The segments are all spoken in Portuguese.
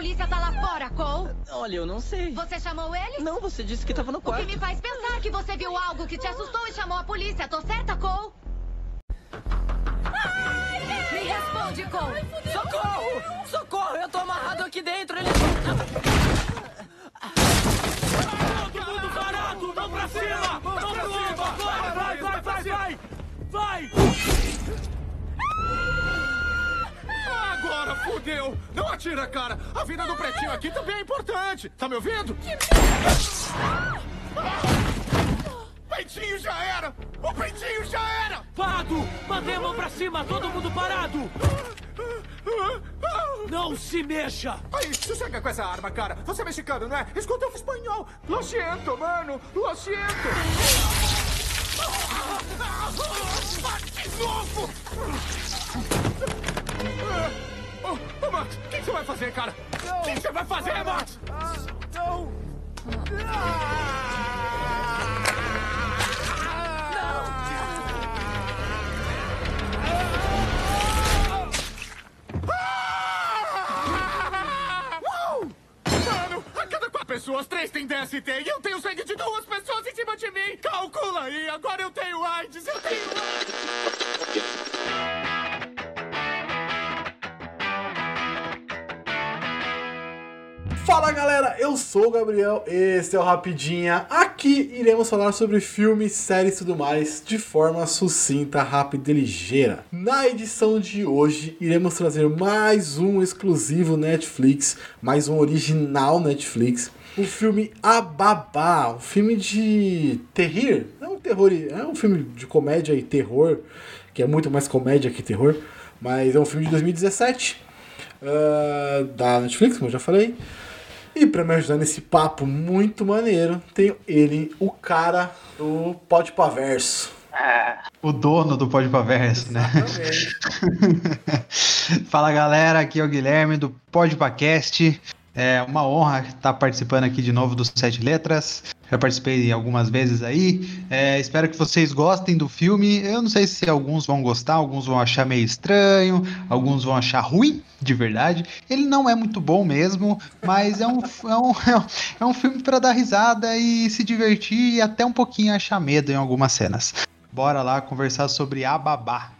polícia tá lá fora, Cole? Olha, eu não sei. Você chamou ele? Não, você disse que tava no O quarto. que me faz pensar que você viu algo que te assustou e chamou a polícia. Tô certa, Cole? Me responde, Cole. Socorro! Socorro! Eu tô amarrado aqui dentro. Ele... Todo mundo parado! Vão pra cima! Vão pro alto agora! Vai, vai, vai, vai! Vai! Agora fudeu! Não atira, cara! A vida do pretinho aqui também é importante! Tá me ouvindo? Peitinho já era! O peitinho já era! Parado! Mantenha a mão pra cima! Todo mundo parado! Não se mexa! Aí, sossega com essa arma, cara! Você é mexicano, não é? Escuta o espanhol! Lo siento, mano! Lo siento! De novo! Ô, ô, Max, o que você vai fazer, cara? O que você vai fazer, Max? Não! Pessoas, três têm DST e eu tenho sangue de duas pessoas em cima de mim! Calcula aí, agora eu tenho AIDS, eu tenho AIDS! Fala galera, eu sou o Gabriel, esse é o Rapidinha. Aqui iremos falar sobre filmes, séries e tudo mais de forma sucinta, rápida e ligeira. Na edição de hoje, iremos trazer mais um exclusivo Netflix, mais um original Netflix. O filme A Babá, um filme de terror, não um terror, é um filme de comédia e terror, que é muito mais comédia que terror, mas é um filme de 2017 ah, da Netflix, como eu já falei. E pra me ajudar nesse papo muito maneiro, tenho ele, o cara do Pode Paverso. O dono do Podpaverso, né? Exatamente. Fala galera, aqui é o Guilherme do Podpacast. É uma honra estar participando aqui de novo dos Sete Letras. Já participei algumas vezes aí. É, espero que vocês gostem do filme. Eu não sei se alguns vão gostar, alguns vão achar meio estranho, alguns vão achar ruim, de verdade. Ele não é muito bom mesmo, mas é um, é um, é um filme para dar risada e se divertir e até um pouquinho achar medo em algumas cenas. Bora lá conversar sobre a babá.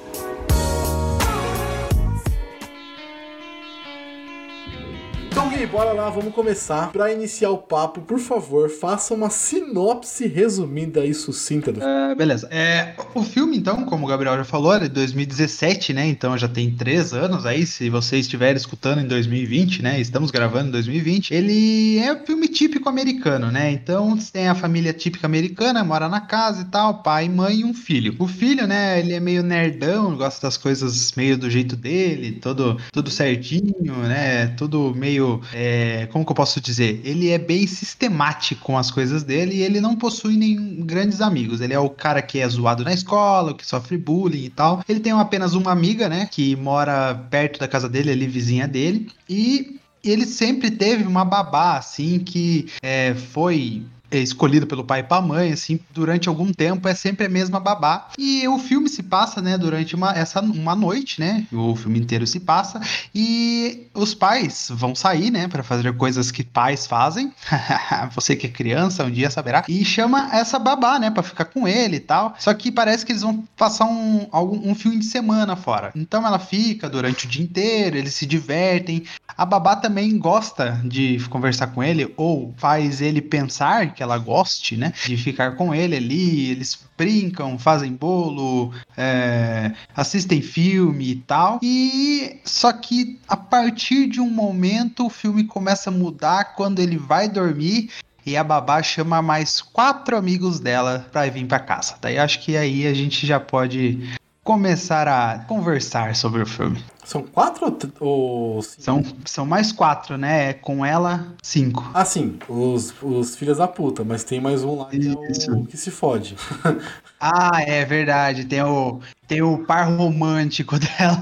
Bora lá, vamos começar. Pra iniciar o papo, por favor, faça uma sinopse resumida e sucinta do filme. Ah, beleza. É, o filme, então, como o Gabriel já falou, é de 2017, né? Então já tem três anos aí. Se você estiver escutando em 2020, né? Estamos gravando em 2020. Ele é um filme típico americano, né? Então tem a família típica americana, mora na casa e tal, pai, mãe e um filho. O filho, né? Ele é meio nerdão, gosta das coisas meio do jeito dele, todo, tudo certinho, né? Tudo meio. É, como que eu posso dizer? Ele é bem sistemático com as coisas dele e ele não possui nem grandes amigos. Ele é o cara que é zoado na escola, que sofre bullying e tal. Ele tem apenas uma amiga, né? Que mora perto da casa dele, ali vizinha dele. E ele sempre teve uma babá, assim, que é, foi escolhido pelo pai e pela mãe, assim, durante algum tempo é sempre a mesma babá. E o filme se passa, né, durante uma, essa, uma noite, né? O filme inteiro se passa. E os pais vão sair, né, para fazer coisas que pais fazem. Você que é criança, um dia saberá. E chama essa babá, né, para ficar com ele e tal. Só que parece que eles vão passar um, algum, um fim de semana fora. Então ela fica durante o dia inteiro, eles se divertem. A babá também gosta de conversar com ele, ou faz ele pensar que ela goste, né? De ficar com ele ali, eles brincam, fazem bolo, é, assistem filme e tal. E só que a partir de um momento o filme começa a mudar quando ele vai dormir e a babá chama mais quatro amigos dela pra vir pra casa. Daí acho que aí a gente já pode começar a conversar sobre o filme. São quatro ou cinco? São, são mais quatro, né? Com ela, cinco. Ah, sim, os, os filhos da puta, mas tem mais um lá que é o que se fode. Ah, é verdade. Tem o, tem o par romântico dela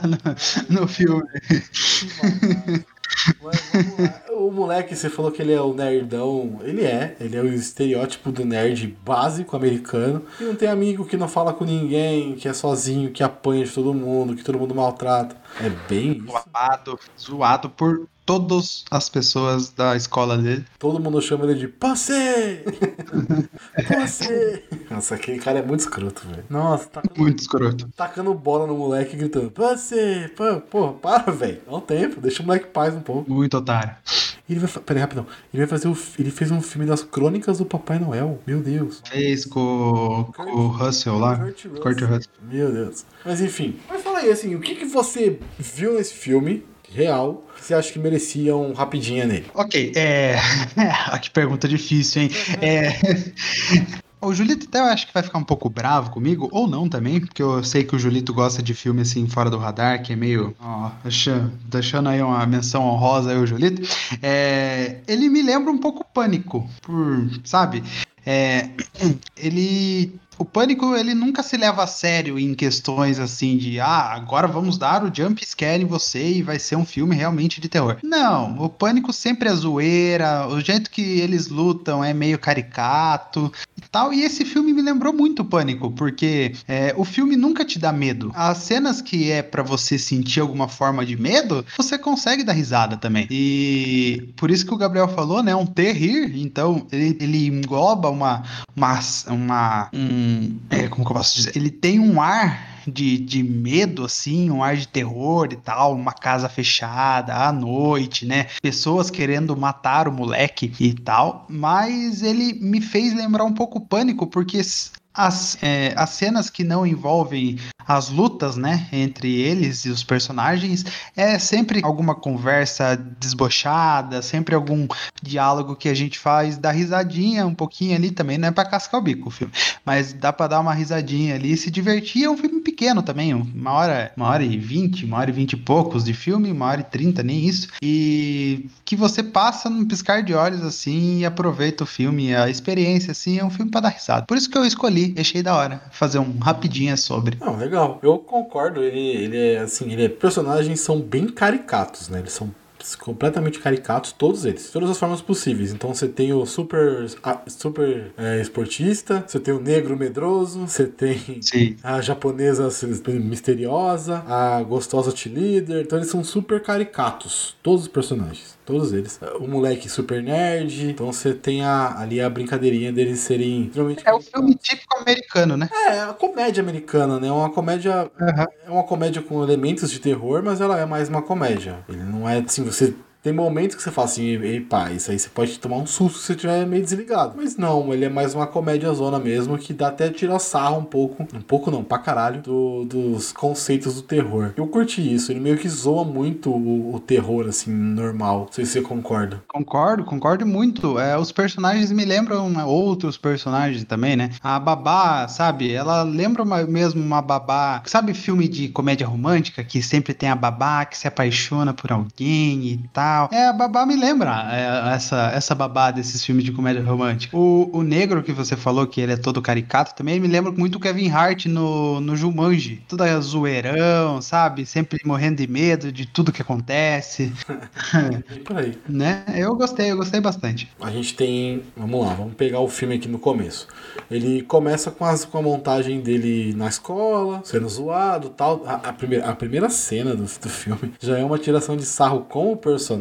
no, no filme. Mas vamos lá. O moleque, você falou que ele é o nerdão. Ele é. Ele é o estereótipo do nerd básico americano. Que não tem amigo, que não fala com ninguém, que é sozinho, que apanha de todo mundo, que todo mundo maltrata. É bem isso. Zoado, zoado por todas as pessoas da escola dele. Todo mundo chama ele de Passei! Passei! Nossa, aquele cara é muito escroto, velho. Nossa, tá Muito escroto. tacando bola no moleque e gritando: Passei! Pô, porra, para, velho. Dá um tempo, deixa o moleque paz um pouco. Muito otário. Ele vai. Peraí, rapidão. Ele vai fazer o. Ele fez um filme das crônicas do Papai Noel. Meu Deus. Fez com, com o Russell lá. Kurt Russell. Kurt Russell. Meu Deus. Mas enfim. Mas fala aí, assim, o que, que você viu nesse filme real que você acha que merecia um rapidinha nele? Ok, é. Que pergunta difícil, hein? É. O Julito até eu acho que vai ficar um pouco bravo comigo, ou não também, porque eu sei que o Julito gosta de filme assim fora do radar, que é meio. Ó, deixando, deixando aí uma menção honrosa aí o Julito. É, ele me lembra um pouco Pânico, por. Sabe? É, ele. O Pânico, ele nunca se leva a sério em questões assim de, ah, agora vamos dar o jump scare em você e vai ser um filme realmente de terror. Não, o Pânico sempre é zoeira, o jeito que eles lutam é meio caricato e tal. E esse filme me lembrou muito o Pânico, porque é, o filme nunca te dá medo. As cenas que é pra você sentir alguma forma de medo, você consegue dar risada também. E por isso que o Gabriel falou, né? Um terrir. Então, ele, ele engloba uma. uma, uma um, é, como que eu posso dizer? Ele tem um ar. De, de medo, assim, um ar de terror e tal, uma casa fechada à noite, né? Pessoas querendo matar o moleque e tal, mas ele me fez lembrar um pouco o pânico, porque as, é, as cenas que não envolvem as lutas, né, entre eles e os personagens, é sempre alguma conversa desbochada, sempre algum diálogo que a gente faz, dá risadinha um pouquinho ali também, não é pra cascar o bico o filme, mas dá pra dar uma risadinha ali e se divertir. É um filme pequeno também, uma hora, uma hora e vinte, uma hora e vinte e poucos de filme, uma hora e trinta, nem isso, e que você passa num piscar de olhos assim e aproveita o filme, a experiência assim, é um filme pra dar risada. Por isso que eu escolhi, achei da hora fazer um rapidinho sobre. Não, legal. Eu concordo. Ele, ele é assim, ele é, personagens são bem caricatos, né? Eles são completamente caricatos, todos eles, de todas as formas possíveis. Então você tem o super, a- super é, esportista, você tem o negro medroso, você tem Sim. a japonesa misteriosa, a gostosa líder. Então eles são super caricatos, todos os personagens. Todos eles. O moleque super nerd. Então você tem a, ali a brincadeirinha deles serem extremamente É o filme típico americano, né? é, a comédia americana, né? Uma comédia. É uma comédia com elementos de terror, mas ela é mais uma comédia. Ele não é assim, você. Tem momentos que você fala assim, ei pá, isso aí você pode tomar um susto se você estiver meio desligado. Mas não, ele é mais uma comédia zona mesmo, que dá até tirar sarro um pouco, um pouco não, pra caralho, do- dos conceitos do terror. Eu curti isso, ele meio que zoa muito o, o terror, assim, normal. Não sei se você concorda. Concordo, concordo muito. É, os personagens me lembram né, outros personagens também, né? A babá, sabe? Ela lembra uma- mesmo uma babá. Sabe filme de comédia romântica que sempre tem a babá que se apaixona por alguém e tal? É, a babá me lembra é, essa, essa babá desses filmes de comédia romântica. O, o negro que você falou que ele é todo caricato também me lembra muito o Kevin Hart no, no Jumanji. Toda zoeirão, sabe? Sempre morrendo de medo de tudo que acontece. E por aí. Né? Eu gostei, eu gostei bastante. A gente tem. Vamos lá, vamos pegar o filme aqui no começo. Ele começa com, as, com a montagem dele na escola, sendo zoado tal. A, a primeira, a primeira cena do, do filme já é uma tiração de sarro com o personagem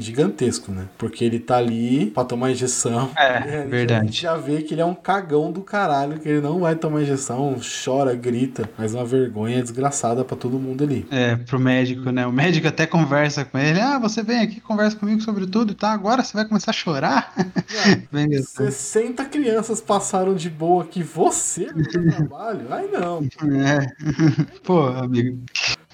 gigantesco, né? Porque ele tá ali pra tomar injeção. É, E verdade. A gente já vê que ele é um cagão do caralho, que ele não vai tomar injeção, chora, grita, mas uma vergonha desgraçada pra todo mundo ali. É, pro médico, né? O médico até conversa com ele. Ah, você vem aqui, conversa comigo sobre tudo, tá? Agora você vai começar a chorar? Assim. 60 crianças passaram de boa que você no seu trabalho? Ai não. É. Pô, amigo.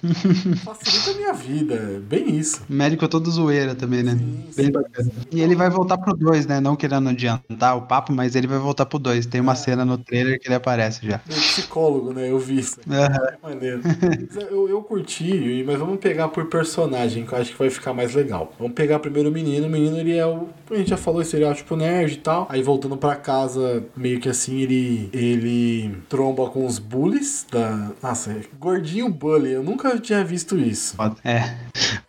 Facilita a minha vida, é bem isso. Médico todo zoeira também, né? Bem bacana. E ele vai voltar pro 2, né? Não querendo adiantar o papo, mas ele vai voltar pro 2. Tem uma cena no trailer que ele aparece já. Meu psicólogo, né? Eu vi isso. É maneiro. Mas Eu, eu curti, mas vamos pegar por personagem, que eu acho que vai ficar mais legal. Vamos pegar primeiro o menino. O menino, ele é o. A gente já falou, esse estereótipo nerd e tal. Aí voltando pra casa, meio que assim, ele. Ele tromba com os bullies da. Nossa, é gordinho bully. Eu nunca tinha visto isso. É.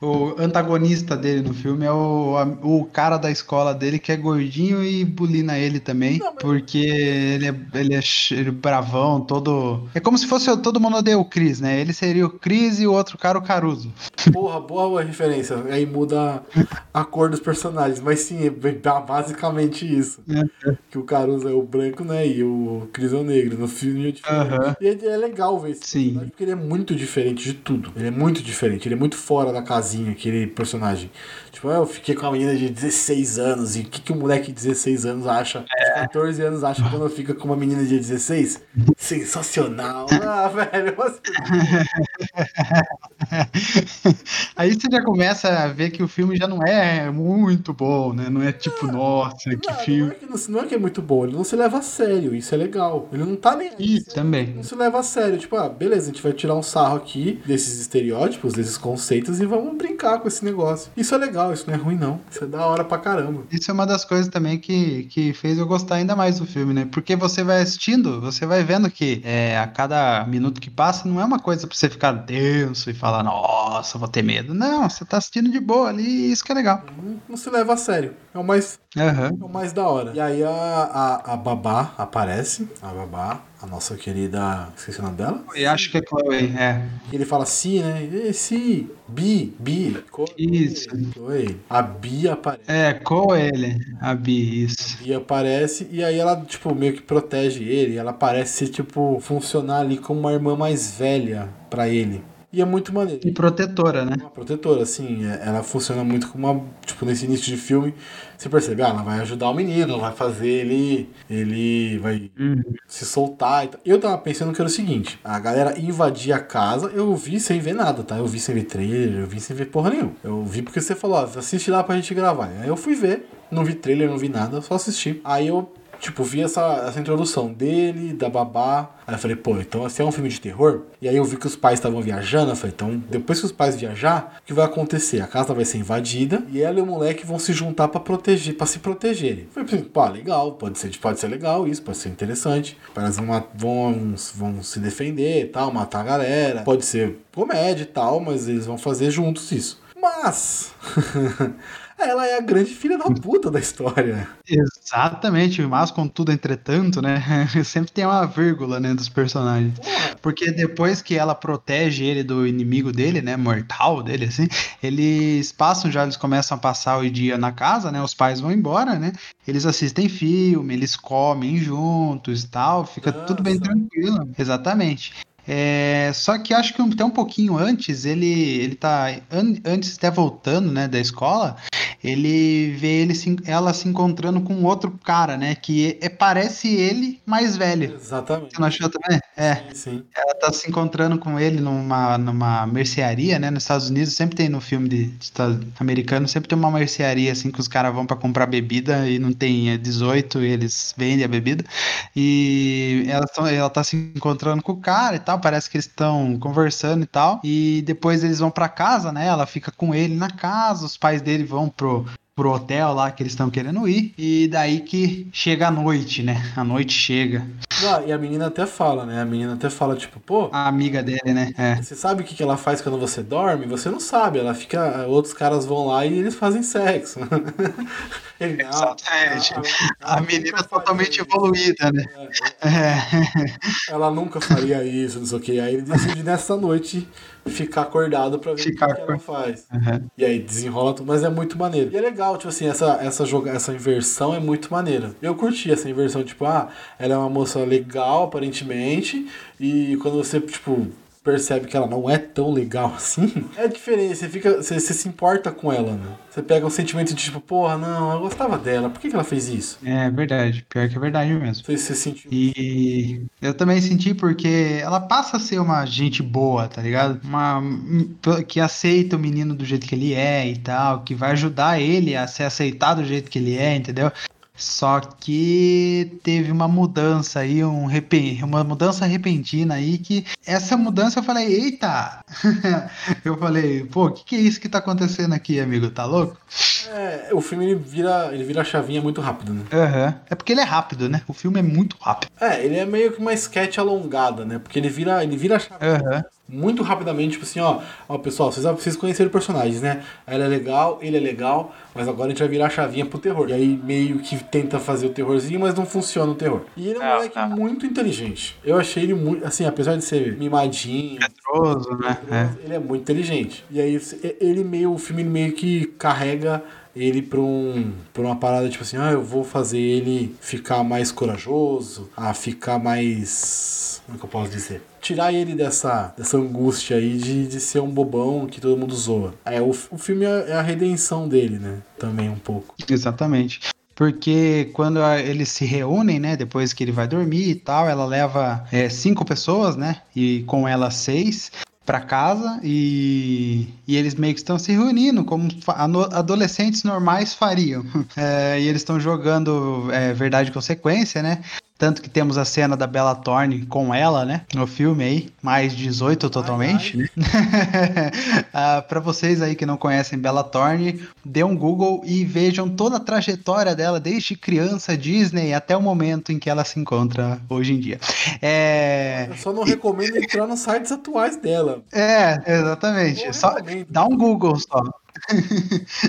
O antagonista dele no filme é o, o cara da escola dele que é gordinho e bulina ele também. Não, mas- Porque ele é, ele é é bravão, todo. É como se fosse todo mundo odeia o Chris, né? Ele seria o Chris e o outro cara o Caruso. Porra, boa referência. Aí muda a cor dos personagens. Mas sim, é basicamente isso. Que o Caruso é o branco, né? E o Chris é o negro. No filme é diferente. Aham. E é, é legal ver esse Sim. porque ele é muito diferente de tudo. Ele é muito diferente. Ele é muito fora da casinha, aquele personagem. Tipo, eu fiquei com uma menina de 16 anos. E o que, que o moleque de 16 anos acha? De 14 anos acha quando fica com uma menina de 16? Sensacional. Ah, velho. mas- Aí você já começa a ver que o filme já não é muito bom, né? Não é tipo, nossa, que Não, não, filme. é que não, não é que é muito bom, ele não se leva a sério, isso é legal. Ele não tá nem. Isso também. Não se leva a sério, tipo, ah, beleza, a gente vai tirar um sarro aqui desses estereótipos, desses conceitos e vamos brincar com esse negócio. Isso é legal, isso não é ruim não. Isso é da hora pra caramba. Isso é uma das coisas também que, que fez eu gostar ainda mais do filme, né? Porque você vai assistindo, você vai vendo que é, a cada minuto que passa não é uma coisa pra você ficar denso e falar, nossa, vou ter medo. Não, você tá assistindo de boa ali e isso que é legal. Não, se leva a sério. É o mais, Aham. é o mais da hora. E aí a, a, a babá aparece, a babá, a nossa querida. Esqueci o nome dela? Eu acho que é Chloe, é. E ele fala sim, né? E, sim, Bi, Bi. Co- Isso. Oi. A Bi aparece. É, com ele, a Bi, isso. E aparece, e aí ela, tipo, meio que protege ele. Ela parece, tipo, funcionar ali como uma irmã mais velha pra ele. E é muito maneiro. E protetora, né? Uma protetora, assim, é- ela funciona muito como uma. Tipo, nesse início de filme, você percebe, ah, ela vai ajudar o menino, vai fazer ele. Ele vai se soltar. Eu tava pensando que era o seguinte: a galera invadir a casa, eu vi sem ver nada, tá? Eu vi sem ver trailer, eu vi sem ver porra nenhuma. Eu vi porque você falou, ó, assiste lá pra gente gravar. Aí eu fui ver, não vi trailer, não vi nada, só assisti. Aí eu. Tipo, vi essa, essa introdução dele, da babá. Aí eu falei, pô, então esse é um filme de terror? E aí eu vi que os pais estavam viajando. Eu falei, então depois que os pais viajar, o que vai acontecer? A casa vai ser invadida e ela e o moleque vão se juntar pra proteger, para se protegerem. Eu falei, pô, legal, pode ser, pode ser legal isso, pode ser interessante. Elas vão, vão, vão se defender e tal, matar a galera. Pode ser comédia e tal, mas eles vão fazer juntos isso. Mas. Ela é a grande filha da puta da história. Exatamente, mas contudo, entretanto, né? Sempre tem uma vírgula, né, dos personagens. Porque depois que ela protege ele do inimigo dele, né, mortal dele, assim, eles passam já, eles começam a passar o dia na casa, né, os pais vão embora, né, eles assistem filme, eles comem juntos e tal, fica tudo bem tranquilo. Exatamente. É, só que acho que até um pouquinho antes, ele, ele tá, an- antes até voltando, né, da escola, ele vê ele se- ela se encontrando com outro cara, né? Que é, parece ele mais velho. Exatamente. Você não achou também? É. Sim, sim. Ela tá se encontrando com ele numa, numa mercearia, né? Nos Estados Unidos, sempre tem no filme de, de americano, sempre tem uma mercearia assim que os caras vão pra comprar bebida e não tem é 18 e eles vendem a bebida. E ela, tão- ela tá se encontrando com o cara e tal, parece que eles estão conversando e tal. E depois eles vão pra casa, né? Ela fica com ele na casa, os pais dele vão pro, pro hotel lá que eles estão querendo ir. E daí que chega a noite, né? A noite chega. Ah, e a menina até fala, né? A menina até fala, tipo, pô, A amiga dele, né? É. você sabe o que, ela faz quando você dorme? Você não sabe. Ela fica. Outros caras vão lá e eles fazem sexo. Ele, não, Exatamente. a- A menina nunca totalmente evoluída, né? isso. Ela nunca faria isso, não sei o que. Aí ele decide nessa noite ficar acordado pra ver Ficar o que, que ela faz. Uhum. E aí desenrola tudo, mas é muito maneiro. E é legal, tipo assim, essa, essa, joga, essa inversão é muito maneira. Eu curti essa inversão, tipo, ah, ela é uma moça legal, aparentemente, e quando você, tipo, percebe que ela não é tão legal assim, é diferente. Você fica. Você, você se importa com ela, né? Você pega um sentimento de tipo, porra, não, eu gostava dela, por que, que ela fez isso? É verdade, pior que é verdade mesmo. Você, você sentiu. E eu também senti porque ela passa a ser uma gente boa, tá ligado? Uma que aceita o menino do jeito que ele é e tal, que vai ajudar ele a ser aceitado do jeito que ele é, entendeu? Só que teve uma mudança aí, um repen... uma mudança repentina aí que essa mudança eu falei, eita! eu falei, pô, o que, que é isso que tá acontecendo aqui, amigo? Tá louco? É, o filme ele vira, ele vira a chavinha muito rápido, né? Uhum. É porque ele é rápido, né? O filme é muito rápido. É, ele é meio que uma sketch alongada, né? Porque ele vira, ele vira a chavinha. Uhum muito rapidamente, tipo assim, ó, ó pessoal, vocês precisam conhecer os personagens, né? Ela é legal, ele é legal, mas agora a gente vai virar a chavinha pro terror. E aí meio que tenta fazer o terrorzinho, mas não funciona o terror. E ele é um ah, moleque ah. muito inteligente. Eu achei ele muito, assim, apesar de ser mimadinho, medroso, né? É. Ele é muito inteligente. E aí ele meio, o filme meio que carrega ele pra, um, pra uma parada tipo assim, ah, eu vou fazer ele ficar mais corajoso, a ficar mais. Como é que eu posso dizer? Tirar ele dessa, dessa angústia aí de, de ser um bobão que todo mundo zoa. É, o, o filme é, é a redenção dele, né? Também um pouco. Exatamente. Porque quando eles se reúnem, né? Depois que ele vai dormir e tal, ela leva é, cinco pessoas, né? E com ela seis para casa e, e eles meio que estão se reunindo como adolescentes normais fariam. É, e eles estão jogando é, verdade e consequência, né? Tanto que temos a cena da Bella Thorne com ela, né? No filme aí, mais 18 totalmente, ai, ai. né? ah, para vocês aí que não conhecem Bella Thorne, dê um Google e vejam toda a trajetória dela, desde criança Disney até o momento em que ela se encontra hoje em dia. É... Eu só não recomendo entrar nos sites atuais dela. É, exatamente. Só dá um Google só.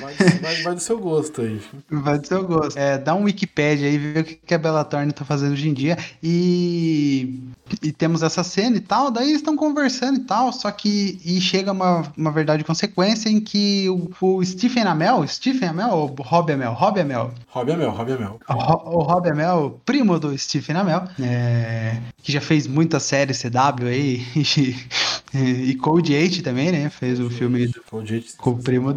Vai, vai, vai, do seu gosto aí. Vai do seu gosto. É, dá um Wikipedia aí, ver o que a Bella Thorne tá fazendo hoje em dia. E, e temos essa cena e tal, daí eles estão conversando e tal, só que e chega uma, uma verdade consequência em que o, o Stephen Amell, Stephen Amell ou Rob Amell? Rob Amell. Rob Amell, Rob Amell. O, o Rob Amell, primo do Stephen Amell, é, que já fez muita série CW aí, e, e Code 8 também, né? Fez o filme do, com o primo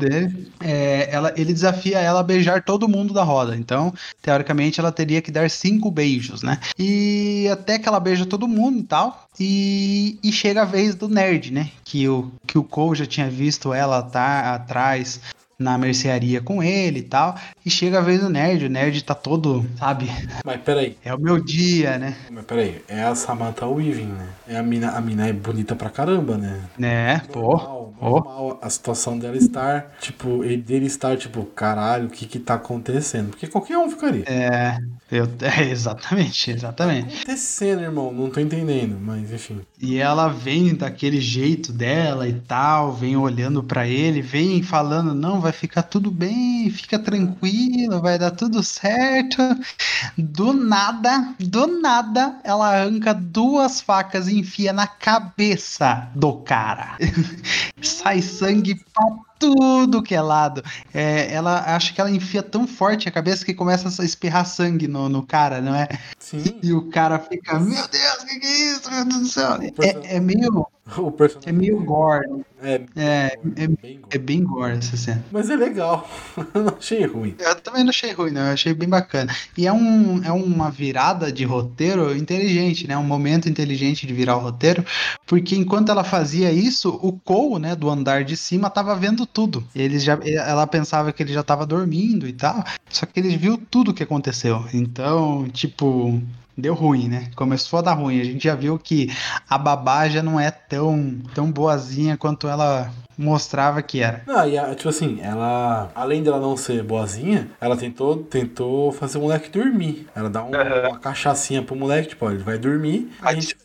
é, ela, ele desafia ela a beijar todo mundo da roda. Então, teoricamente, ela teria que dar cinco beijos, né? E até que ela beija todo mundo e tal. E, e chega a vez do nerd, né? Que o, que o Cole já tinha visto ela tá atrás na mercearia com ele e tal. E chega a vez do nerd, o nerd tá todo, sabe? Mas peraí. É o meu dia, né? Mas peraí, é a Samantha Weaving, né? É a mina, a mina é bonita pra caramba, né? Né, normal, pô. Normal a situação dela estar, tipo, ele dele estar, tipo, caralho, o que que tá acontecendo? Porque qualquer um ficaria. É. Eu, é, exatamente, exatamente. Tá acontecendo, irmão, não tô entendendo, mas enfim. E ela vem daquele jeito dela e tal, vem olhando para ele, vem falando: não, vai ficar tudo bem, fica tranquila, vai dar tudo certo. Do nada, do nada, ela arranca duas facas e enfia na cabeça do cara. Sai sangue pra tudo que é lado. É, ela acha que ela enfia tão forte a cabeça que começa a espirrar sangue no, no cara, não é? Sim. E o cara fica, meu Deus, o que, que é isso? Meu Deus do céu. É, é meio. O personagem... É meio gore. É, é, é, bem é bem gore essa cena. Mas é legal. eu não achei ruim. Eu também não achei ruim, não. Eu achei bem bacana. E é, um, é uma virada de roteiro inteligente, né? Um momento inteligente de virar o roteiro. Porque enquanto ela fazia isso, o Cole, né, do andar de cima, tava vendo tudo. Ele já, ela pensava que ele já tava dormindo e tal. Só que ele viu tudo o que aconteceu. Então, tipo, deu ruim, né? Começou a dar ruim. A gente já viu que a babá já não é tão, tão boazinha quanto ela mostrava que era. Não, e a, tipo assim, ela, além dela não ser boazinha, ela tentou, tentou fazer o moleque dormir. Ela dá um, uhum. uma cachaçinha pro moleque, tipo, ó, ele vai dormir. A gente,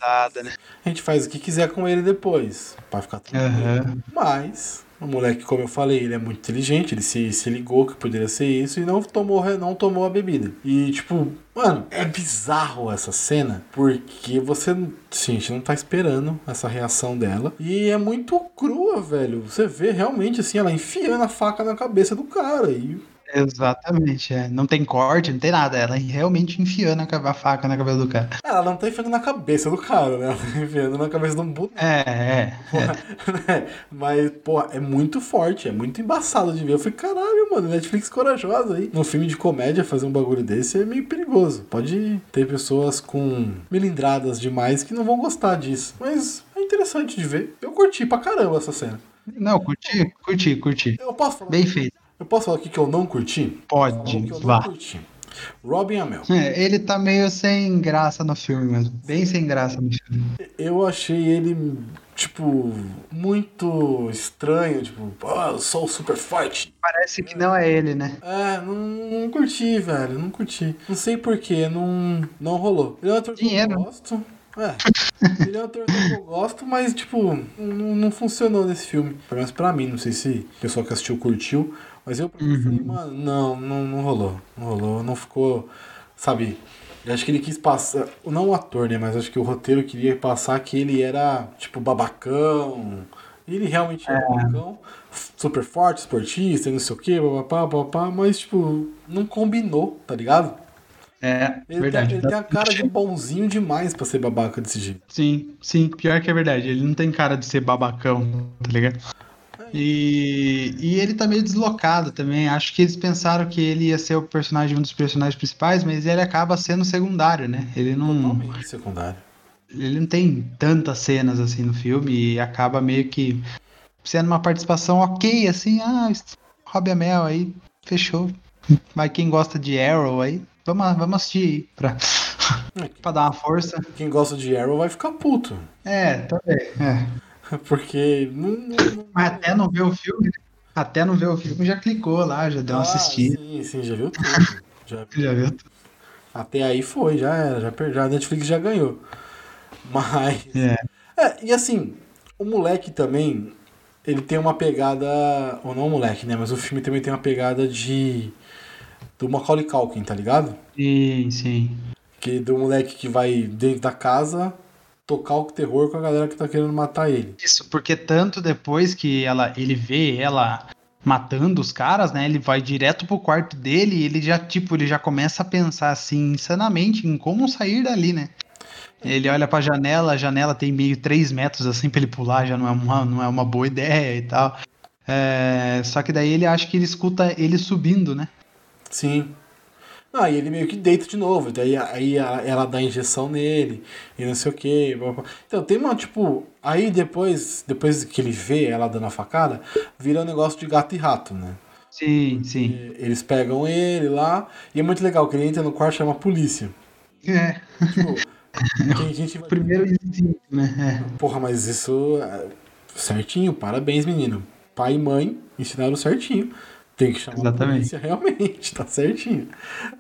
né? a gente faz o que quiser com ele depois, pra ficar tranquilo. Uhum. Mas o moleque, como eu falei, ele é muito inteligente, ele se, se ligou que poderia ser isso e não tomou, não tomou a bebida. E, tipo, mano, é bizarro essa cena, porque você, gente não tá esperando essa reação dela. E é muito crua, velho. Você vê realmente, assim, ela enfiando a faca na cabeça do cara. E Exatamente, é. Não tem corte, não tem nada. Ela realmente enfiando a ca- a faca na cabeça do cara. Ela não tá enfiando na cabeça do cara, né? Ela tá enfiando na cabeça de um boneco. É, é. né? Mas, pô, é muito forte, é muito embaçado de ver. Eu falei, caralho, mano, Netflix corajosa aí. Num filme de comédia, fazer um bagulho desse é meio perigoso. Pode ter pessoas com melindradas demais que não vão gostar disso. Mas é interessante de ver. Eu curti pra caramba essa cena. Não, curti, curti, curti. Eu posso falar, Bem feito. Eu posso falar aqui que eu não curti? Pode, o eu não vá. curti. Robin Amell. É, ele tá meio sem graça no filme mesmo. Bem sem graça no filme. Eu achei ele, tipo, muito estranho. Tipo, pô, eu sou super forte. Parece que não é ele, né? É, não, não curti, velho. Não curti. Não sei porquê, não, não rolou. Ele é um ator que eu Dinheiro. gosto. É. Ele é um ator que eu gosto, mas, tipo, não, não funcionou nesse filme. Pelo menos pra mim. Não sei se o pessoal que assistiu curtiu. Mas eu mim, falei, mano, não, não, não rolou. Não rolou. Não ficou. Sabe? Eu acho que ele quis passar. Não o ator, né? Mas acho que o roteiro queria passar que ele era, tipo, babacão. Ele realmente era babacão. Super forte, esportista, e não sei o que, papapá, papapá. Mas, tipo, não combinou, tá ligado? É, Ele, verdade. tem, ele tem a cara de bonzinho demais pra ser babaca desse jeito. Sim, sim, pior que é verdade. Ele não tem cara de ser babacão, tá ligado? E, e ele tá meio deslocado também. Acho que eles pensaram que ele ia ser o personagem, um dos personagens principais, mas ele acaba sendo secundário, né? Ele não, Totalmente secundário. ele não tem tantas cenas assim no filme e acaba meio que sendo uma participação ok, assim. Ah, Robbie Amell aí, fechou. Mas quem gosta de Arrow aí, vamos, vamos assistir aí pra, pra dar uma força. Quem gosta de Arrow vai ficar puto. É, também. É. Porque. Mas até não ver o filme, até não ver o filme já clicou lá, já deu uma Ah, assistida. Sim, sim, já viu tudo. Já- Já viu? até aí foi, já era, já perdeu. A Netflix já ganhou. Mas. É. É, e assim, o moleque também, ele tem uma pegada. Ou não o moleque, né? Mas o filme também tem uma pegada de. Do Macaulay Culkin, tá ligado? Sim, sim. Que do moleque que vai dentro da casa tocar o terror com a galera que tá querendo matar ele. Isso, porque tanto depois que ela, ele vê ela matando os caras, né? Ele vai direto pro quarto dele e ele já, tipo, ele já começa a pensar assim, insanamente, em como sair dali, né? Ele olha pra janela, a janela tem meio 3 metros assim pra ele pular, já não é uma, não é uma boa ideia e tal. É, só que daí ele acha que ele escuta ele subindo, né? Sim. Ah, e ele meio que deita de novo. Daí aí ela, dá injeção nele e não sei o que. Então tem uma, tipo. Aí depois, depois que ele vê ela dando a facada, vira um negócio de gato e rato, né? Sim, sim. E Eles pegam ele lá. E é muito legal que ele entra no quarto e chama a polícia. É, Tipo, vai. primeiro instinto, né? Porra, mas isso. é certinho, parabéns, menino. Pai e mãe ensinaram certinho. Tem que chamar a Exatamente. polícia realmente, tá certinho.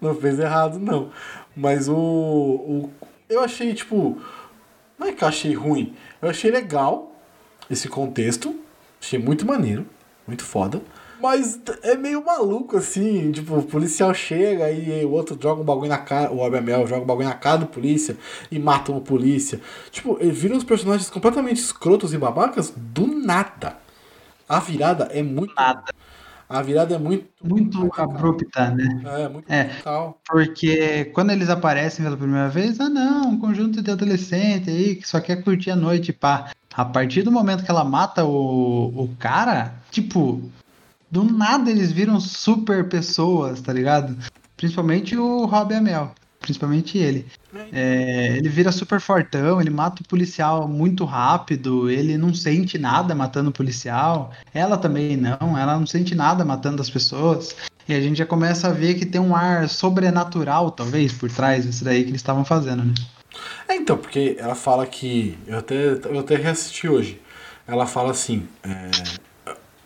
Não fez errado, não. Mas o, o. Eu achei, tipo. Não é que eu achei ruim. Eu achei legal esse contexto. Achei muito maneiro. Muito foda. Mas é meio maluco, assim. Tipo, o policial chega e o outro joga um bagulho na cara. O Abel joga um bagulho na cara do polícia e mata o polícia. Tipo, ele vira uns personagens completamente escrotos e babacas do nada. A virada é muito. Nada. A virada é muito. Muito abrupta, né? É, muito É. radical. Porque quando eles aparecem pela primeira vez, ah não, um conjunto de adolescente aí que só quer curtir a noite, pá. A partir do momento que ela mata o, o cara, tipo, do nada eles viram super pessoas, tá ligado? Principalmente o Rob Amell, principalmente ele. É, ele vira super fortão, ele mata o policial muito rápido, ele não sente nada matando o policial. Ela também não, ela não sente nada matando as pessoas. E a gente já começa a ver que tem um ar sobrenatural, talvez, por trás disso daí que eles estavam fazendo, né? É, então, porque ela fala que. Eu até, eu até reassisti hoje. Ela fala assim: é,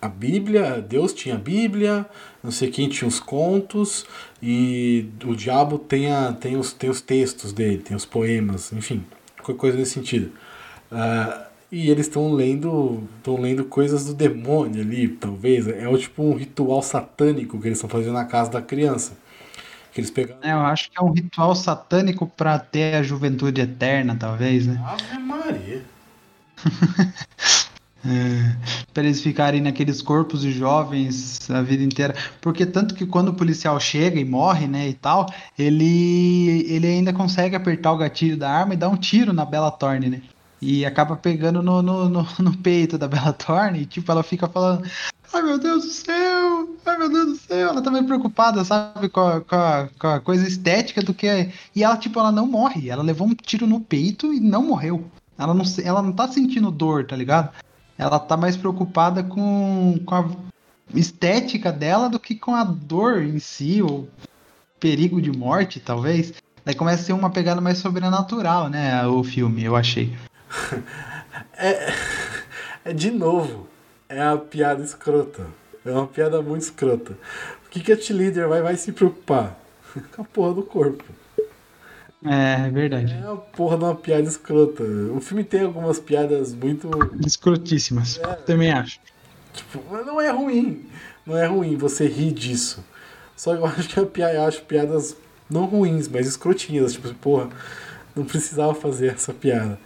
a Bíblia, Deus tinha a Bíblia, não sei quem tinha os contos, e o diabo tem, a, tem, os, tem os textos dele, tem os poemas, enfim, qualquer coisa nesse sentido. Ah, e eles estão lendo estão lendo coisas do demônio ali, talvez. É o tipo um ritual satânico que eles estão fazendo na casa da criança. Que eles pegaram. É, eu acho que é um ritual satânico pra ter a juventude eterna, talvez, né? Ave Maria. É, para eles ficarem naqueles corpos de jovens a vida inteira. Porque tanto que quando o policial chega e morre, né, e tal, ele, ele ainda consegue apertar o gatilho da arma e dar um tiro na Bella Thorne, né? E acaba pegando no, no, no, no peito da Bella Thorne e, tipo, ela fica falando Ai meu Deus do céu! Ai meu Deus do céu! Ela tá meio preocupada, sabe, com a, com a, com a coisa estética do que é. E ela, tipo, ela não morre. Ela levou um tiro no peito e não morreu. Ela não, ela não tá sentindo dor, tá ligado? Ela tá mais preocupada com, com a estética dela do que com a dor em si, ou perigo de morte, talvez. Daí começa a ser uma pegada mais sobrenatural, né? O filme, eu achei. é, é de novo é a piada escrota. É uma piada muito escrota. O que, que a T-Leader vai, vai se preocupar? Com a porra do corpo. É, é verdade. É a porra de uma piada escrota. O filme tem algumas piadas muito. Escrotíssimas. É, Também acho. Tipo, não é ruim. Não é ruim você rir disso. Só que eu acho que é eu acho piadas não ruins, mas escrotinhas. Tipo, porra, não precisava fazer essa piada.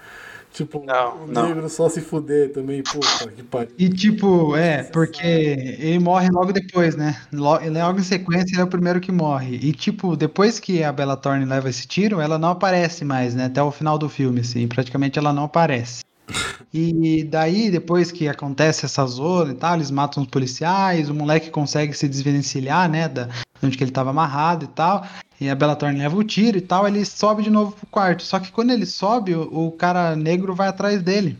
Tipo, não, o não. negro só se fuder também, puta que pariu. E tipo, é, porque ele morre logo depois, né? Logo, logo em sequência ele é o primeiro que morre. E tipo, depois que a Bella Thorne leva esse tiro, ela não aparece mais, né? Até o final do filme, assim, praticamente ela não aparece. E daí, depois que acontece essa zona e tal, eles matam os policiais, o moleque consegue se desvencilhar, né, da, onde que ele estava amarrado e tal, e a Bella Thorne leva o tiro e tal, ele sobe de novo pro quarto. Só que quando ele sobe, o, o cara negro vai atrás dele.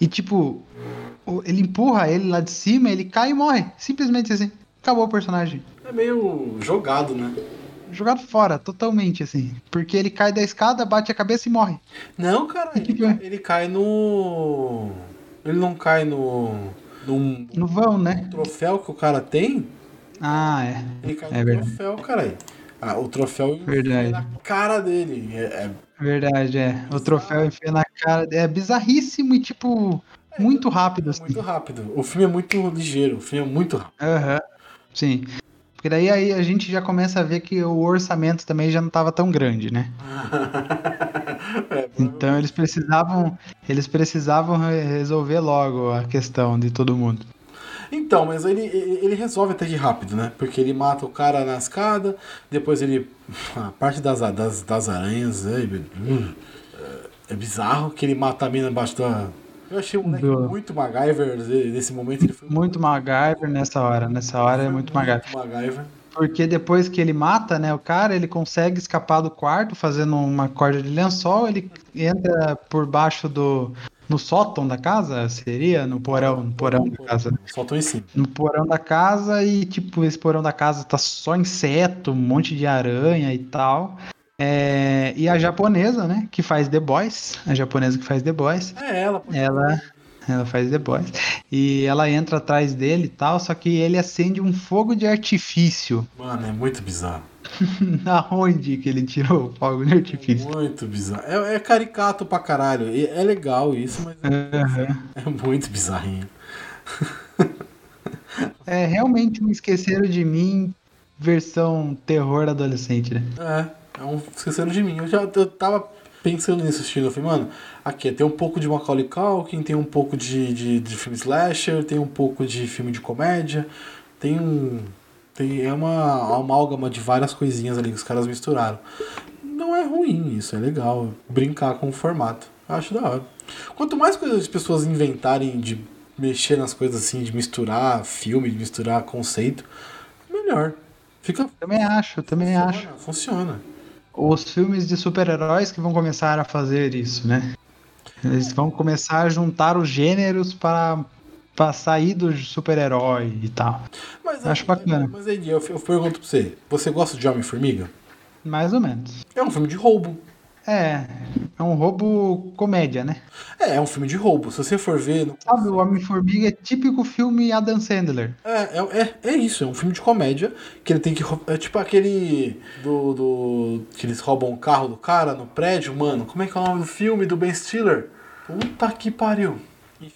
E tipo, ele empurra ele lá de cima, ele cai e morre. Simplesmente assim. Acabou o personagem. É meio jogado, né? jogado fora, totalmente, assim. Porque ele cai da escada, bate a cabeça e morre. Não, cara, ele, cai, ele cai no. Ele não cai no. Num, no vão, né? troféu que o cara tem. Ah, é. Ele cai é no verdade. troféu, cara. Ah, o troféu verdade. na cara dele. É, é... Verdade, é. O troféu enfia na cara. É bizarríssimo e, tipo, é, muito rápido. Assim. muito rápido. O filme é muito ligeiro, o filme é muito rápido. Uhum. Sim. Porque daí aí a gente já começa a ver que o orçamento também já não estava tão grande, né? é, então eles precisavam, eles precisavam resolver logo a questão de todo mundo. Então, mas ele, ele resolve até de rápido, né? Porque ele mata o cara na escada, depois ele. A parte das, das, das aranhas é, é bizarro que ele mata a mina embaixo da, eu achei o moleque do... muito MacGyver nesse momento. Ele foi muito MacGyver nessa hora. Nessa hora é muito, muito MacGyver. MacGyver. Porque depois que ele mata, né, o cara, ele consegue escapar do quarto fazendo uma corda de lençol, ele entra por baixo do no sótão da casa, seria no porão, no porão da casa. Sótão em cima. No porão da casa e tipo, esse porão da casa tá só inseto, um monte de aranha e tal. É, e a japonesa, né, que faz The Boys, a japonesa que faz The Boys. É ela. Ela, ela faz The Boys. E ela entra atrás dele e tal, só que ele acende um fogo de artifício. Mano, é muito bizarro. Aonde que ele tirou o fogo de artifício? É muito bizarro. É, é, caricato pra caralho. É legal isso, mas uhum. é muito bizarrinho. é realmente um Esqueceram de Mim versão terror adolescente, né? É. É um esquecendo de mim. Eu já eu tava pensando nisso assistindo. Eu falei, mano, aqui tem um pouco de Macaulay Culkin, tem um pouco de, de, de filme slasher, tem um pouco de filme de comédia, tem um. Tem, é uma, uma amálgama de várias coisinhas ali que os caras misturaram. Não é ruim isso, é legal brincar com o formato. Acho da hora. Quanto mais coisas as pessoas inventarem de mexer nas coisas assim, de misturar filme, de misturar conceito, melhor. Fica. Também acho, também funciona, acho. Funciona os filmes de super-heróis que vão começar a fazer isso, né? Eles vão começar a juntar os gêneros para, sair do super-herói e tal. Mas, Acho bacana. Mas aí, eu, eu pergunto pra você: você gosta de Homem-Formiga? Mais ou menos. É um filme de roubo. É, é um roubo comédia, né? É, é um filme de roubo. Se você for ver. No... Sabe, o Homem-Formiga é típico filme Adam Sandler. É, é, é, é, isso, é um filme de comédia que ele tem que. É tipo aquele. Do, do. Que eles roubam o carro do cara no prédio, mano. Como é que é o nome do filme do Ben Stiller? Puta que pariu.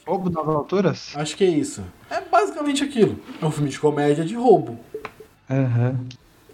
Roubo nas alturas? Acho que é isso. É basicamente aquilo. É um filme de comédia de roubo. Aham. Uhum.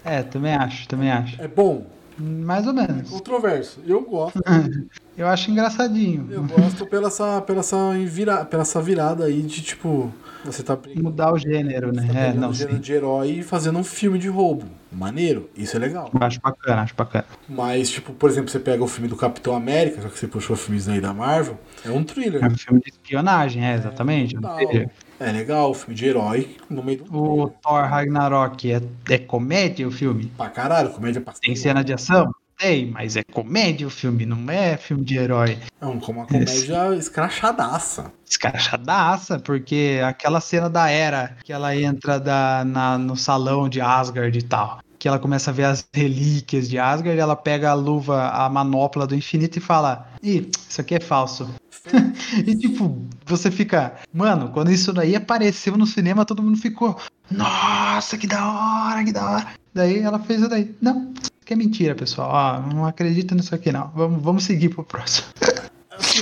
É, também acho, também acho. É bom. Mais ou menos. Controverso. Eu gosto. Eu acho engraçadinho. Eu gosto pela essa, pela essa, vira, pela essa virada aí de tipo. Você tá. Mudar o gênero, né? Tá É, não, o gênero sim. de herói e fazendo um filme de roubo. Maneiro. Isso é legal. Acho bacana, acho bacana. Mas, tipo, por exemplo, você pega o filme do Capitão América, já que você puxou filmes aí da Marvel, é um thriller. É um filme de espionagem, é, exatamente. Ou seja, É legal, filme de herói no meio do. O Thor Ragnarok é, é comédia o filme? Pra caralho, comédia pra Tem cena de ação? Tem, mas é comédia o filme, não é filme de herói. É um- uma comédia escrachadaça. Escrachadaça, porque aquela cena da Era, que ela entra da, na- no salão de Asgard e tal, que ela começa a ver as relíquias de Asgard, ela pega a luva, a manopla do infinito e fala: Ih, isso aqui é falso. e tipo, você fica, mano, quando isso daí apareceu no cinema, todo mundo ficou, nossa, que da hora, que da hora. Daí ela fez isso daí. Não, aqui é mentira, pessoal. Ó, não acredita nisso aqui, não. Vamos, vamos seguir pro próximo.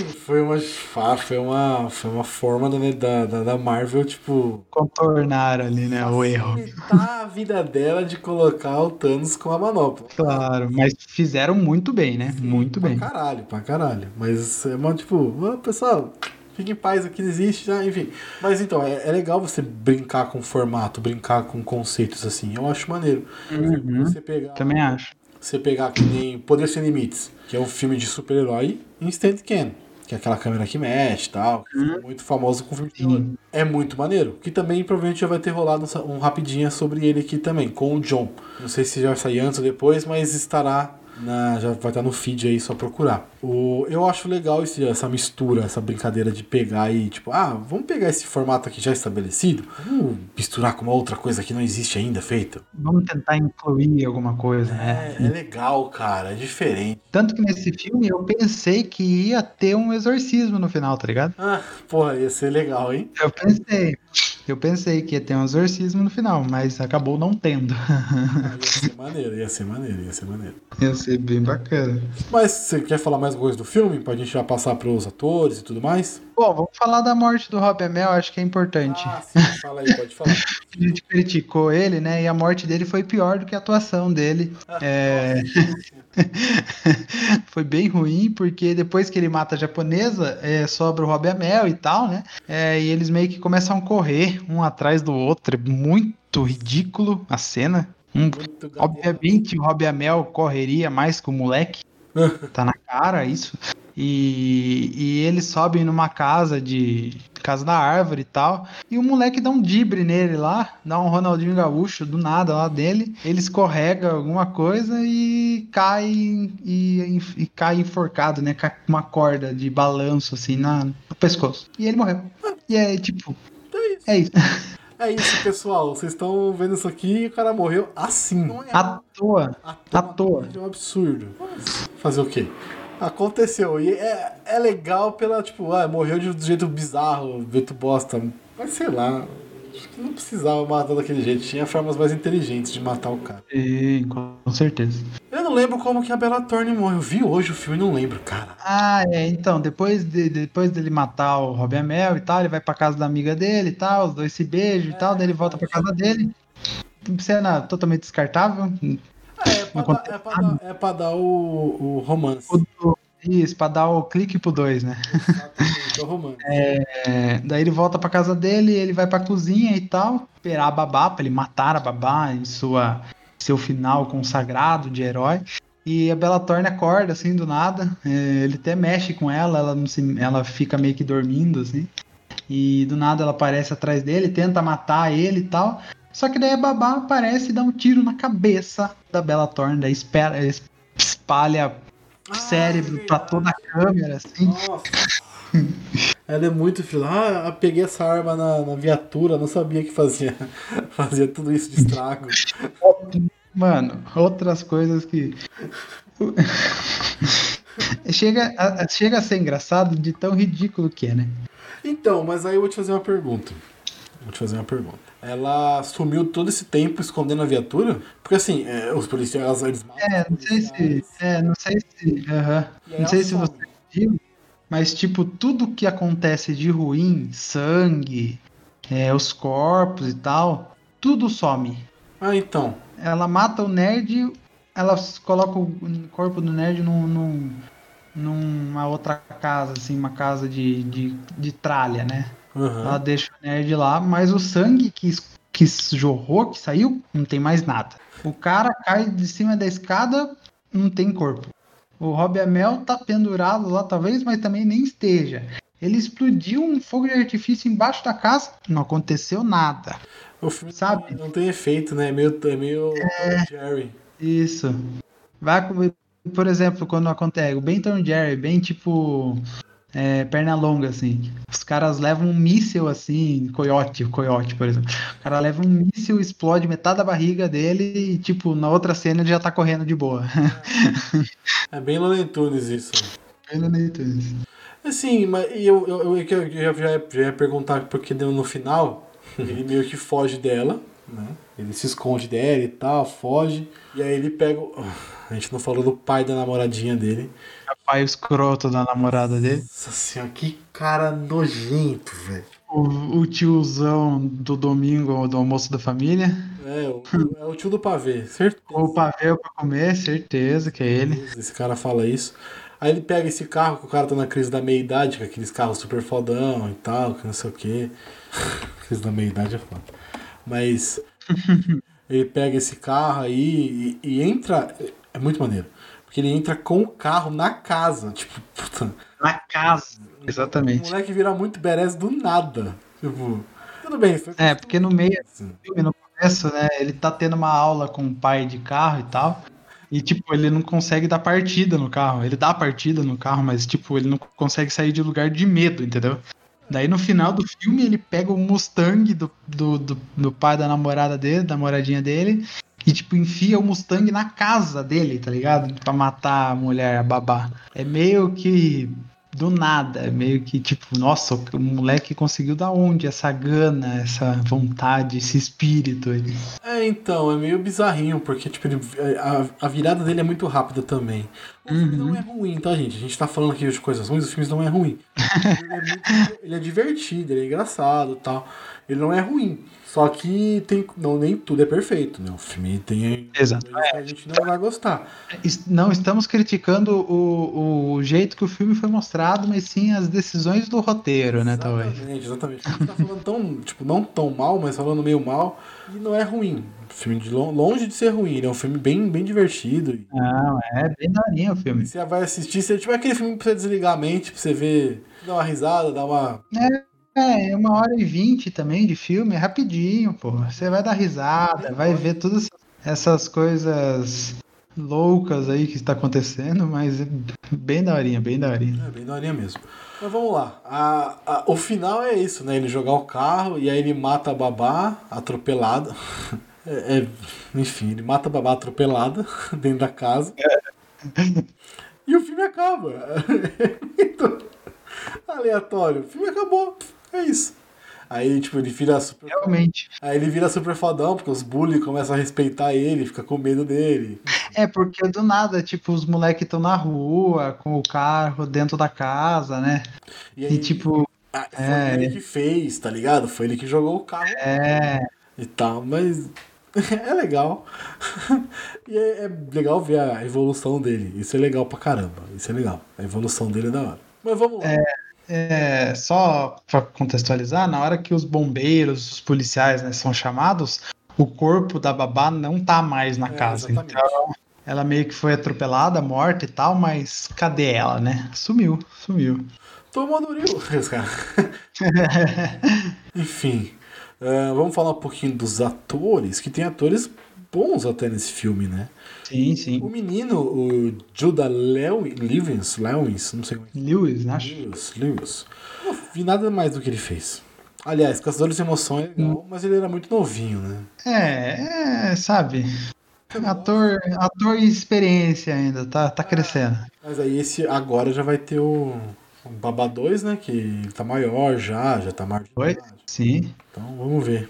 Foi uma, foi uma, foi uma forma da, da, da- Marvel, tipo, Contornar ali, né, o erro. a vida dela de colocar o Thanos com a manopla. Claro, mas fizeram muito bem, né? muito pra bem. caralho, pra caralho. Mas é uma, tipo, pessoal, fique em paz, aqui não existe, já, enfim. Mas então, é, é legal você brincar com formato, brincar com conceitos assim. Eu acho maneiro. Exemplo, Você pegar. Uhum. Também acho. Você pegar que nem Poder Sem Limites, que é um filme de super-herói em stand cam. Que é aquela câmera que mexe e tal. Ficou muito famoso com o filme terror. É muito maneiro. Que também provavelmente já vai ter rolado um, um rapidinho sobre ele aqui também, com o John. Não sei se já vai sair antes ou depois, mas estará. Na, já vai estar no feed aí, só procurar. O, eu acho legal esse, essa mistura, essa brincadeira de pegar e, tipo, ah, vamos pegar esse formato aqui já estabelecido, vamos misturar com uma outra coisa que não existe ainda feita. Vamos tentar incluir alguma coisa, né? É, é legal, cara, é diferente. Tanto que nesse filme eu pensei que ia ter um exorcismo no final, tá ligado? Ah, porra, ia ser legal, hein? Eu pensei. Eu pensei que ia ter um exorcismo no final, mas acabou não tendo. Ah, ia ser maneiro, ia ser maneiro, ia ser maneiro. ia ser bem bacana. Mas você quer falar mais coisa do filme? Pra gente já passar pros atores e tudo mais? Bom, vamos falar da morte do Rob Amell, acho que é importante. Ah, sim, fala aí, pode falar. A gente criticou ele, né? E a morte dele foi pior do que a atuação dele. É... foi bem ruim, porque depois que ele mata a japonesa, é, sobra o Rob Amell e tal, né? É, e eles meio que começam a correr um atrás do outro. É muito ridículo a cena. Um, obviamente o Rob Amell correria mais que o moleque. tá na cara isso. E, e eles sobem numa casa de. Casa da árvore e tal. E o moleque dá um dibre nele lá, dá um Ronaldinho Gaúcho do nada lá dele. Ele escorrega alguma coisa e cai e, e cai enforcado, né? Com uma corda de balanço assim na, no pescoço. E ele morreu. E é tipo. É isso. É isso, pessoal. Vocês estão vendo isso aqui e o cara morreu assim. Não é À toa. À toa. É um absurdo. Fazer o quê? Aconteceu. E é, é legal pela, tipo, ah, morreu de um jeito bizarro, jeito bosta. Mas sei lá. Acho que não precisava matar daquele jeito. Tinha formas mais inteligentes de matar o cara. E, com certeza. Eu não lembro como que a Bella Thorne morre. Eu vi hoje o filme e não lembro, cara. Ah, é, então, depois, de, depois dele matar o Robin Amell e tal, ele vai pra casa da amiga dele e tal, os dois se beijam e tal, daí ele volta pra casa dele. Cena totalmente descartável. É, é pra, dar, é pra dar, é pra dar o, o romance. O Isso, pra dar o clique pro dois, né? Exatamente, o romance. É, daí ele volta pra casa dele, ele vai pra cozinha e tal, esperar a babá, pra ele matar a babá em sua, seu final consagrado de herói. E a Bela Thorne acorda assim do nada. é, ele até mexe com ela, ela, não se, ela fica meio que dormindo assim. E do nada ela aparece atrás dele, tenta matar ele e tal. Só que daí a babá aparece e dá um tiro na cabeça da Bela Thorne, daí espera, espalha cérebro pra toda a câmera, assim. Ela é muito filha. Ah, peguei essa arma na, na viatura, não sabia que fazia, fazia tudo isso de estrago. Mano, outras coisas que. chega, a, chega a ser engraçado de tão ridículo que é, né? Então, mas aí eu vou te fazer uma pergunta. Vou te fazer uma pergunta. Ela sumiu todo esse tempo escondendo a viatura? Porque assim, é, os policiais, eles matam É, não sei se. É, não sei se. E aí Não sei ela se você viu, mas tipo, tudo que acontece de ruim, sangue, é, os corpos e tal, tudo some. Ah, então. Ela mata o nerd, elas colocam o corpo do nerd num, num- numa outra casa, assim, uma casa de, de, de tralha, né? Aham. Ela deixa o nerd lá, mas o sangue que, que jorrou, que saiu, não tem mais nada. O cara cai de cima da escada, não tem corpo. O Rob Amell tá pendurado lá, talvez, mas também nem esteja. Ele explodiu um fogo de artifício embaixo da casa, não aconteceu nada. O filme Sabe? não tem efeito, né? É meio, é meio e Jerry. Isso. Vai, por exemplo, quando acontece, o Tom e Jerry, bem tipo é, perna longa, assim. Os caras levam um míssil assim, coiote, coiote, por exemplo. O cara leva um míssil, explode metade da barriga dele e, tipo, na outra cena ele já tá correndo de boa. É bem Looney Tunes isso. Tem isso. Assim, mas eu, eu, eu, eu já, já, já ia perguntar porque deu no final, ele meio que foge dela, né? Ele se esconde dela e tal, foge. E aí ele pega. o- A gente não falou do pai da namoradinha dele. Pai escroto da namorada dele. Nossa senhora, que cara nojento, velho. O, o tiozão do domingo do almoço da família. É, o, é o tio do pavê, certo? O pavel pra comer, certeza que é ele. Esse cara fala isso. Aí ele pega esse carro, que o cara tá na crise da meia-idade, com aqueles carros super fodão e tal, que não sei o quê. crise da meia-idade é foda. Mas ele pega esse carro aí e, e entra. É muito maneiro. Porque ele entra com o carro na casa. Tipo, puta. Na casa. O Exatamente. moleque vira muito berés do nada. Tipo, tudo bem. Foi É, porque no meio assim. filme, no começo, né, ele tá tendo uma aula com o pai de carro e tal. E, tipo, ele não consegue dar partida no carro. Ele dá partida no carro, mas, tipo, ele não consegue sair de lugar de medo, entendeu? Daí no final do filme ele pega o Mustang do, do, do, do pai da namorada dele, da namoradinha dele, e, tipo, enfia o Mustang na casa dele, tá ligado? Pra matar a mulher, a babá. É meio que do nada, é meio que tipo, nossa, o moleque conseguiu da onde essa gana, essa vontade, esse espírito aí. É, então, é meio bizarrinho, porque tipo, ele- a, a virada dele é muito rápida também. O filme não é ruim, tá, gente? A gente tá falando aqui de coisas ruins, o filme não é ruim. ele, é muito- ele é divertido, ele é engraçado e tal. Ele não é ruim. Só que tem, não, nem tudo é perfeito, né? O filme tem Exato. a gente não vai gostar. Es- Não estamos criticando o, o jeito que o filme foi mostrado, mas sim as decisões do roteiro, né, talvez. Exatamente, exatamente. A gente tá falando tão, tipo, não tão mal, mas falando meio mal. E não é ruim. O filme de lon- longe de ser ruim. Ele é um filme bem, bem divertido. Não, é bem daorinha o filme. você vai assistir, você tipo aquele filme pra você desligar a mente, pra você ver, dar uma risada, dar uma. É, é uma hora e vinte também de filme, é rapidinho, pô. Você vai dar risada, vai ver todas essas coisas loucas aí que está acontecendo, mas é bem daorinha, bem daorinha. É bem daorinha mesmo. Mas vamos lá. A, a- o final é isso, né? Ele jogar o carro e aí ele mata a babá atropelada. É, é- enfim, ele mata a babá atropelada dentro da casa. E o filme acaba. É muito aleatório. O filme acabou. É isso. Aí, tipo, ele vira super. Realmente. Aí ele vira super fodão, porque os bullies começam a respeitar ele, fica com medo dele. É, porque do nada, tipo, os moleques estão na rua, com o carro dentro da casa, né? E, aí, E tipo, ah, foi é. ele que fez, tá ligado? Foi ele que jogou o carro é. e tal, mas é legal. e é, é legal ver a evolução dele. Isso é legal pra caramba. Isso é legal. A evolução dele é da hora. Mas vamos lá. É, só para contextualizar, na hora que os bombeiros, os policiais né, são chamados, o corpo da babá não tá mais na É, casa. exatamente. Então, ela meio que foi atropelada, morta e tal, mas cadê ela, né? Sumiu, sumiu. Tomou no Rio. Cara. Enfim. ah, vamos falar um pouquinho dos atores, que tem atores bons até nesse filme, né? Sim, O sim. menino, o Judah Lew- Lewis, Lewis, não sei como é Lewis, né? acho. Lewis, Lewis. Não vi nada mais do que ele fez. Aliás, Caçadores de Emoção é legal, mas ele era muito novinho, né? É, é, sabe? Ator, ator em experiência ainda, tá, tá crescendo. Mas aí esse agora já vai ter o, o Babá 2, né? Que tá maior já, já tá de Oi? Sim. Então vamos ver.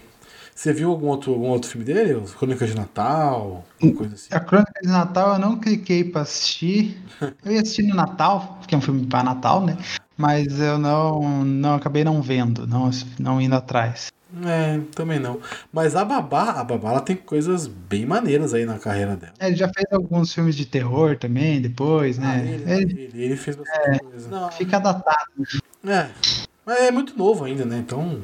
Você viu algum outro, algum outro filme dele? Os Crônicas de Natal? Coisa assim? A Crônica de Natal eu não cliquei pra assistir. Eu ia assistir no Natal, porque é um filme pra Natal, né? Mas eu não, não acabei não vendo, não, não indo atrás. É, também não. Mas a Babá, a Babá, ela tem coisas bem maneiras aí na carreira dela. É, Ele já fez alguns filmes de terror também, depois, Ah, né? ele, Ele ele, ele fez bastante coisa. Não, fica datado. é. Mas é muito novo ainda, né? Então,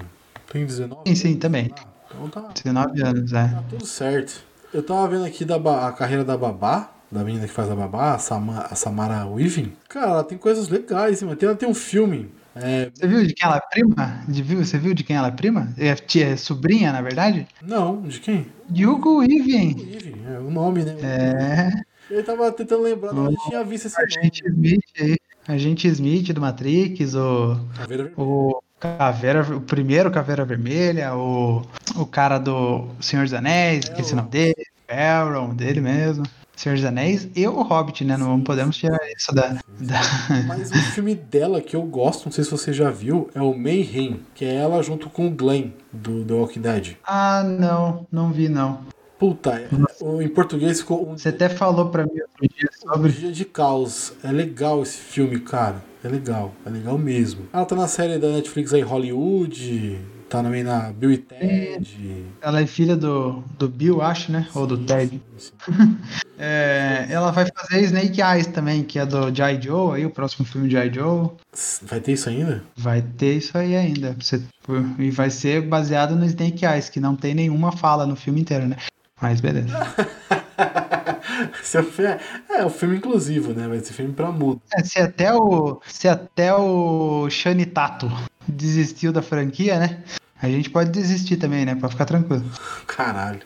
tem 19. Sim, sim, também. Ah, então tá, 19 anos, é. tá tudo certo. Eu tava vendo aqui da, a carreira da Babá, da menina que faz a Babá, a, Sama- a Samara Weaving. Cara, ela tem coisas legais, hein, Ela tem um filme. É, Você viu de quem ela é prima? De, viu, você viu de quem ela é prima? É, tia, é sobrinha, na verdade? não, de quem? De Hugo Weaving. Weaving, é o nome, né? É, Eu tava tentando lembrar, eu tinha visto esse nome. agente Smith aí. Agente Smith do Matrix, o, Vermelha. o Caveira, o primeiro Caveira Vermelha, o, o cara do Senhor dos Anéis, esqueci o nome dele, Elrond, dele mesmo. Senhor dos Anéis e o Hobbit, né? Não podemos tirar isso da. da... Mas o filme dela que eu gosto, não sei se você já viu, é o Mayhem, que é ela junto com o Glenn, do The Walking Dead. Ah, não, não vi não. Puta, em português ficou um, Você até falou pra mim outro dia um sobre. dia de caos. É legal esse filme, cara. É legal, é legal mesmo. Ela tá na série da Netflix aí, Hollywood, tá também na Bill e Ted. Ela é filha do, do Bill, acho, né? Ou do Ted. É, ela vai fazer Snake Eyes também, que é do G.I. Joe, aí o próximo filme de G.I. Joe. Vai ter isso ainda? Vai ter isso aí ainda. Você- e vai ser baseado no Snake Eyes, que não tem nenhuma fala no filme inteiro, né? Mas beleza. Esse é, o fi- é, o filme inclusivo, né? Vai ser filme pra mudo. É, se até o. Se até o Shani Tato desistiu da franquia, né? A gente pode desistir também, né? Pra ficar tranquilo. Caralho.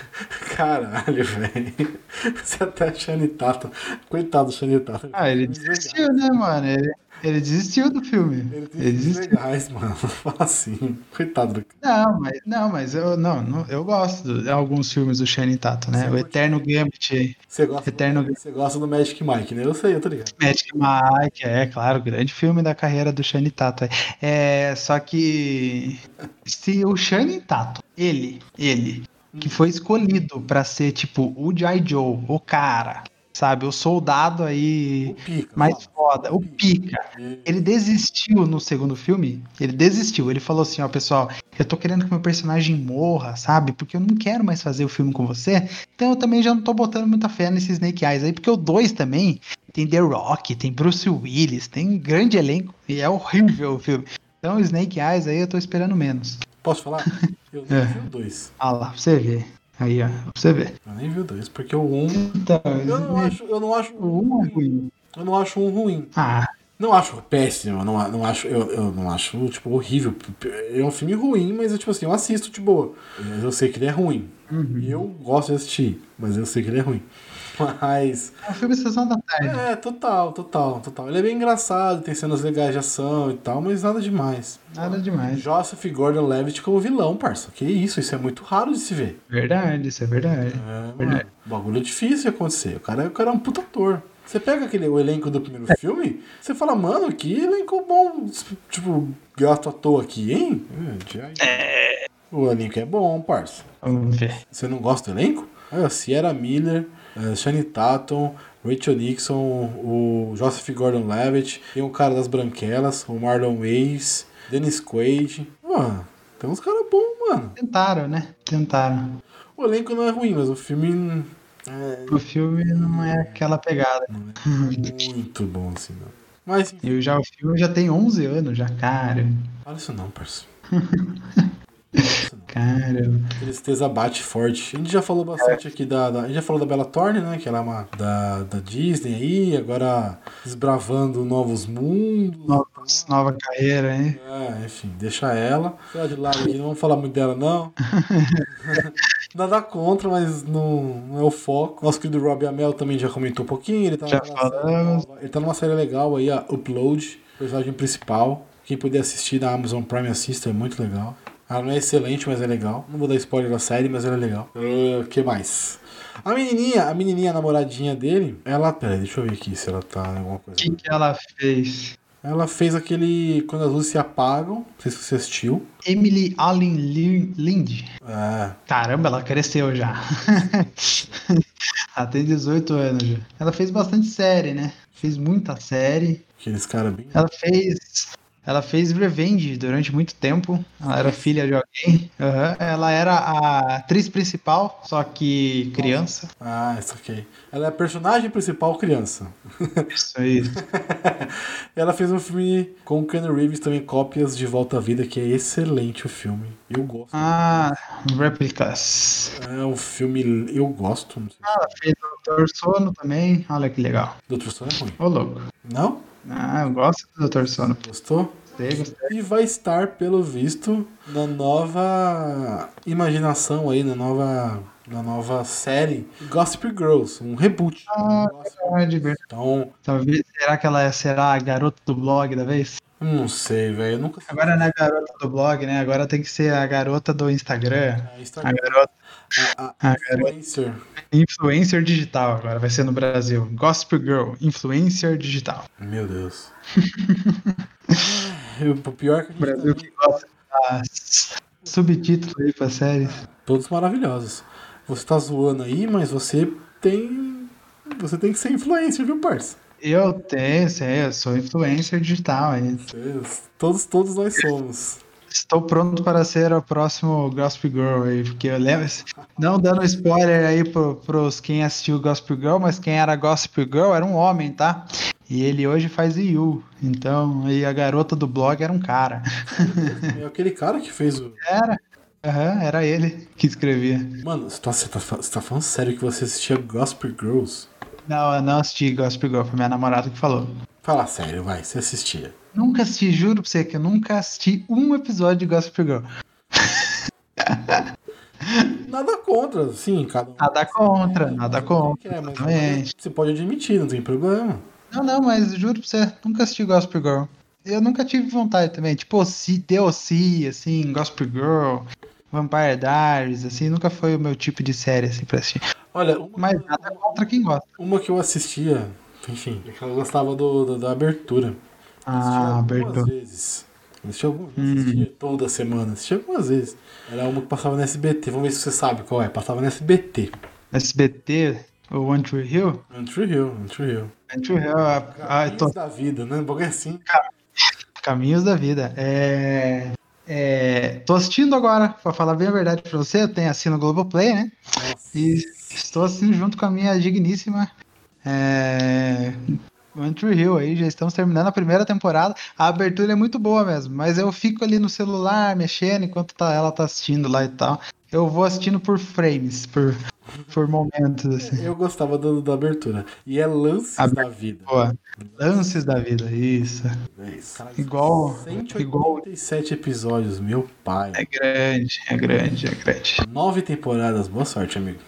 Caralho, velho. Você até é Shane Tato. Coitado do Shane Tato. Ah, ele desistiu, né, mano? Ele, ele desistiu do filme. Ele tem Ele desistiu. legais, mano. Fala assim. Coitado do cara. Não, mas, não, mas eu, não, não- eu gosto de alguns filmes do Shane Tato, né? Você O Eterno Gambit aí. Você gosta, Eterno- do, você gosta do Magic Mike, né? Eu sei, eu tô ligado. Magic Mike, é claro, grande filme da carreira do Shane Tato. É, só que se o Shane Tato, ele, ele, que foi escolhido pra ser tipo o G.I. Joe, o cara, sabe, o soldado aí pica. mais foda, o pica. Ele desistiu no segundo filme. Ele desistiu. Ele falou assim: Ó, pessoal, eu tô querendo que meu personagem morra, sabe? Porque eu não quero mais fazer o filme com você. Então eu também já não tô botando muita fé nesse Snake Eyes aí. Porque o 2 também tem The Rock, tem Bruce Willis, tem grande elenco. E é horrível o filme. Então o Snake Eyes aí eu tô esperando menos. Posso falar? Eu nem É. vi o 2. Ah lá, pra você ver. Aí, ó, pra você ver. Eu nem vi o 2, porque o 1. Um, Então, eu não acho, eu não acho o um um é ruim. Eu não acho um ruim. Ah, Não acho péssimo, eu não, não acho, eu, eu não acho, tipo, horrível. É um filme ruim, mas eu, tipo assim, eu assisto de boa. Mas eu sei que ele é ruim. E eu gosto de assistir, mas eu sei que ele é ruim. Mas. é um filme Sessão da Tarde. É, total, total, total. Ele é bem engraçado, tem cenas legais de ação e tal, mas nada demais. Nada demais. Joseph Gordon-Levitt como vilão, parça. Que isso, isso é muito raro de se ver. Verdade, isso é verdade. É, mano, bagulho difícil de acontecer. O cara, o cara é um puta ator. Você pega aquele, o elenco do primeiro filme, você fala, mano, que elenco bom, tipo, gato à toa aqui, hein? É, O elenco é bom, parça. Vamos ver. Você não gosta do elenco? Olha, Sierra Miller, uh, Shane Tatum, Rachel Nixon, o Joseph Gordon-Levitt, tem o cara das branquelas, o Marlon Wayans, Dennis Quaid. Mano, tem uns caras bons, mano. Tentaram, né? Tentaram. O elenco não é ruim, mas o filme é, O filme não é aquela pegada. não é muito bom assim, não. Mas, E já o filme já tem 11 anos, já, cara. fala isso não, parça. Cara. Tristeza bate forte. A gente já falou bastante aqui da, da- A gente já falou da Bella Thorne, né? Que ela é uma. Da, da Disney aí, agora desbravando novos mundos. Nova carreira, hein? É, enfim, deixa ela. De lado aqui, não vamos falar muito dela, não. Nada contra, mas não, não é o foco. Nosso querido Robbie Amell também já comentou um pouquinho. Ele tá, Já falamos. ele tá numa série legal aí, a Upload, personagem principal. Quem puder assistir na Amazon Prime assista, é muito legal. Ela não é excelente, mas é legal. Não vou dar spoiler da série, mas ela é legal. O que mais? A menininha, a menininha a namoradinha dele, ela. Peraí, deixa eu ver aqui se ela tá em alguma O coisa. que, que ela fez? Ela fez aquele. Quando as luzes se apagam. Não sei se você assistiu. Emily Allen Lin- Lind. É. Caramba, ela cresceu já. ela tem 18 anos já. Ela fez bastante série, né? Fez muita série. Aqueles caras bem. Ela fez Ela fez Revenge durante muito tempo. Ela era filha de alguém. Aham. Ela era a atriz principal, só que criança. Ah, isso aqui. Ela é a personagem principal criança. Isso aí. Ela fez um filme com o Keanu Reeves também, Cópias de Volta à Vida, que é excelente o filme. Eu gosto. Ah, Replicas. É um filme. Eu gosto. Não sei. Ela fez Doutor Sono também. Olha que legal. Doutor Sono é ruim. Ô, louco. Não? Ah, eu gosto do Doutor Sono. Gostou? Gostei, gostei. E vai estar, pelo visto, na nova imaginação aí, na nova, na nova série Gossip Girls, um reboot. Ah, verdade, verdade. Então, Talvez, será que ela será a garota do blog da vez? não sei, velho. Nunca Agora não é a garota do blog, né? Agora tem que ser a garota do Instagram. A A Instagram, garota a, a a influencer. influencer digital agora vai ser no Brasil. Gospel Girl, influencer digital. Meu Deus. Eu, o pior é que a gente Brasil também- que gosta das subtítulos aí pra séries. todos maravilhosos. Você tá zoando aí, mas você tem. Você tem que ser influencer, viu, parça? Eu tenho, sei, eu sou influencer digital. aí. Todos, todos nós somos. Estou pronto para ser o próximo Gospel Girl aí, porque eu lembro. Não dando spoiler aí pro, pros quem assistiu Gospel Girl, mas quem era Gospel Girl era um homem, tá? E ele hoje faz IU. Então, aí a garota do blog era um cara. É aquele cara que fez o. Era. Aham, era ele que escrevia. Mano, você tá, você, tá, você tá falando sério que você assistia Gospel Girls? Não, eu não assisti Gospel Girl, foi minha namorada que falou. Fala sério, vai, você assistia. Nunca assisti, juro pra você que eu nunca assisti um episódio de Gospel Girl. Nada contra, sim, cada um. Nada contra, É, nada mas contra, é, mas exatamente. Você pode admitir, não tem problema. Não, não, mas juro pra você, nunca assisti Gospel Girl. Eu nunca tive vontade também. Tipo, se DLC, assim, Gospel Girl, Vampire Diaries, assim, nunca foi o meu tipo de série, assim, pra assistir. Olha, uma, Mas nada contra quem gosta. uma que eu assistia, enfim, é que eu gostava do, do- da abertura. Ah, abertura. vezes. Assisti algumas vezes, assistia toda semana, assistia algumas vezes. Era uma que passava no SBT, vamos ver se você sabe qual é. Passava no SBT. SBT, o One Tree Hill? One Tree Hill, One Tree Hill. One Tree Hill, ah, eu tô Caminhos da vida, né? Um bagulho assim. Caminhos da vida. É. É, tô assistindo agora, pra falar bem a verdade pra você, eu tenho assino o Globoplay, né? Nossa. E estou assistindo junto com a minha digníssima é, Tree Hill aí, já estamos terminando a primeira temporada. A abertura é muito boa mesmo, mas eu fico ali no celular mexendo enquanto tá, ela tá assistindo lá e tal. Eu vou assistindo por frames, por, por momentos, assim. Eu gostava do- da abertura. E é lances A- da vida. Boa. Lances da vida, isso. É isso. Cara, Igual- 187 episódios, meu pai. É grande, é grande, é grande. Nove temporadas, boa sorte, amigo.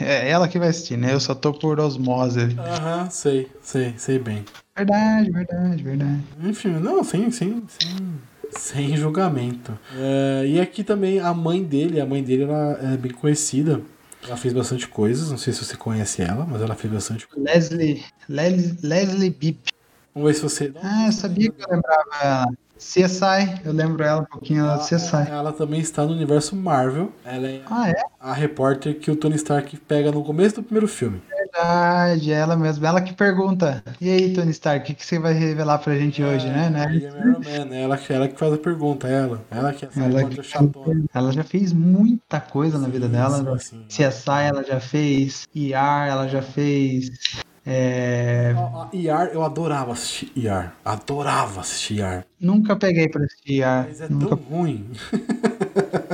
É ela que vai assistir, né? Eu só tô por osmose. Aham, sei, sei, sei bem. Verdade, verdade, verdade. Enfim, não, sem, sem, sem, sem julgamento. É, e aqui também a mãe dele, a mãe dele ela é bem conhecida. Ela fez bastante coisas, não sei se você conhece ela, mas ela fez bastante coisas. Leslie, Leslie, Leslie Bip. Vamos ver se você. Ah, eu sabia que eu lembrava ela. CSI, eu lembro ela um pouquinho lá do CSI. Ela também está no universo Marvel. Ela é Ah, é? a repórter que o Tony Stark pega no começo do primeiro filme. Verdade, é ela mesma. Ela que pergunta. E aí, Tony Stark, o que, que você vai revelar pra gente hoje, né? né? Iron Man, é ela, ela que faz a pergunta, ela. Ela que é Ela, chatona. ela já fez muita coisa na vida dela. sim, sim. CSI ela já fez, ER ela já fez. É... Ó, ER, eu adorava assistir ER. Adorava assistir ER. Nunca peguei pra assistir. Mas é Nunca... tão ruim.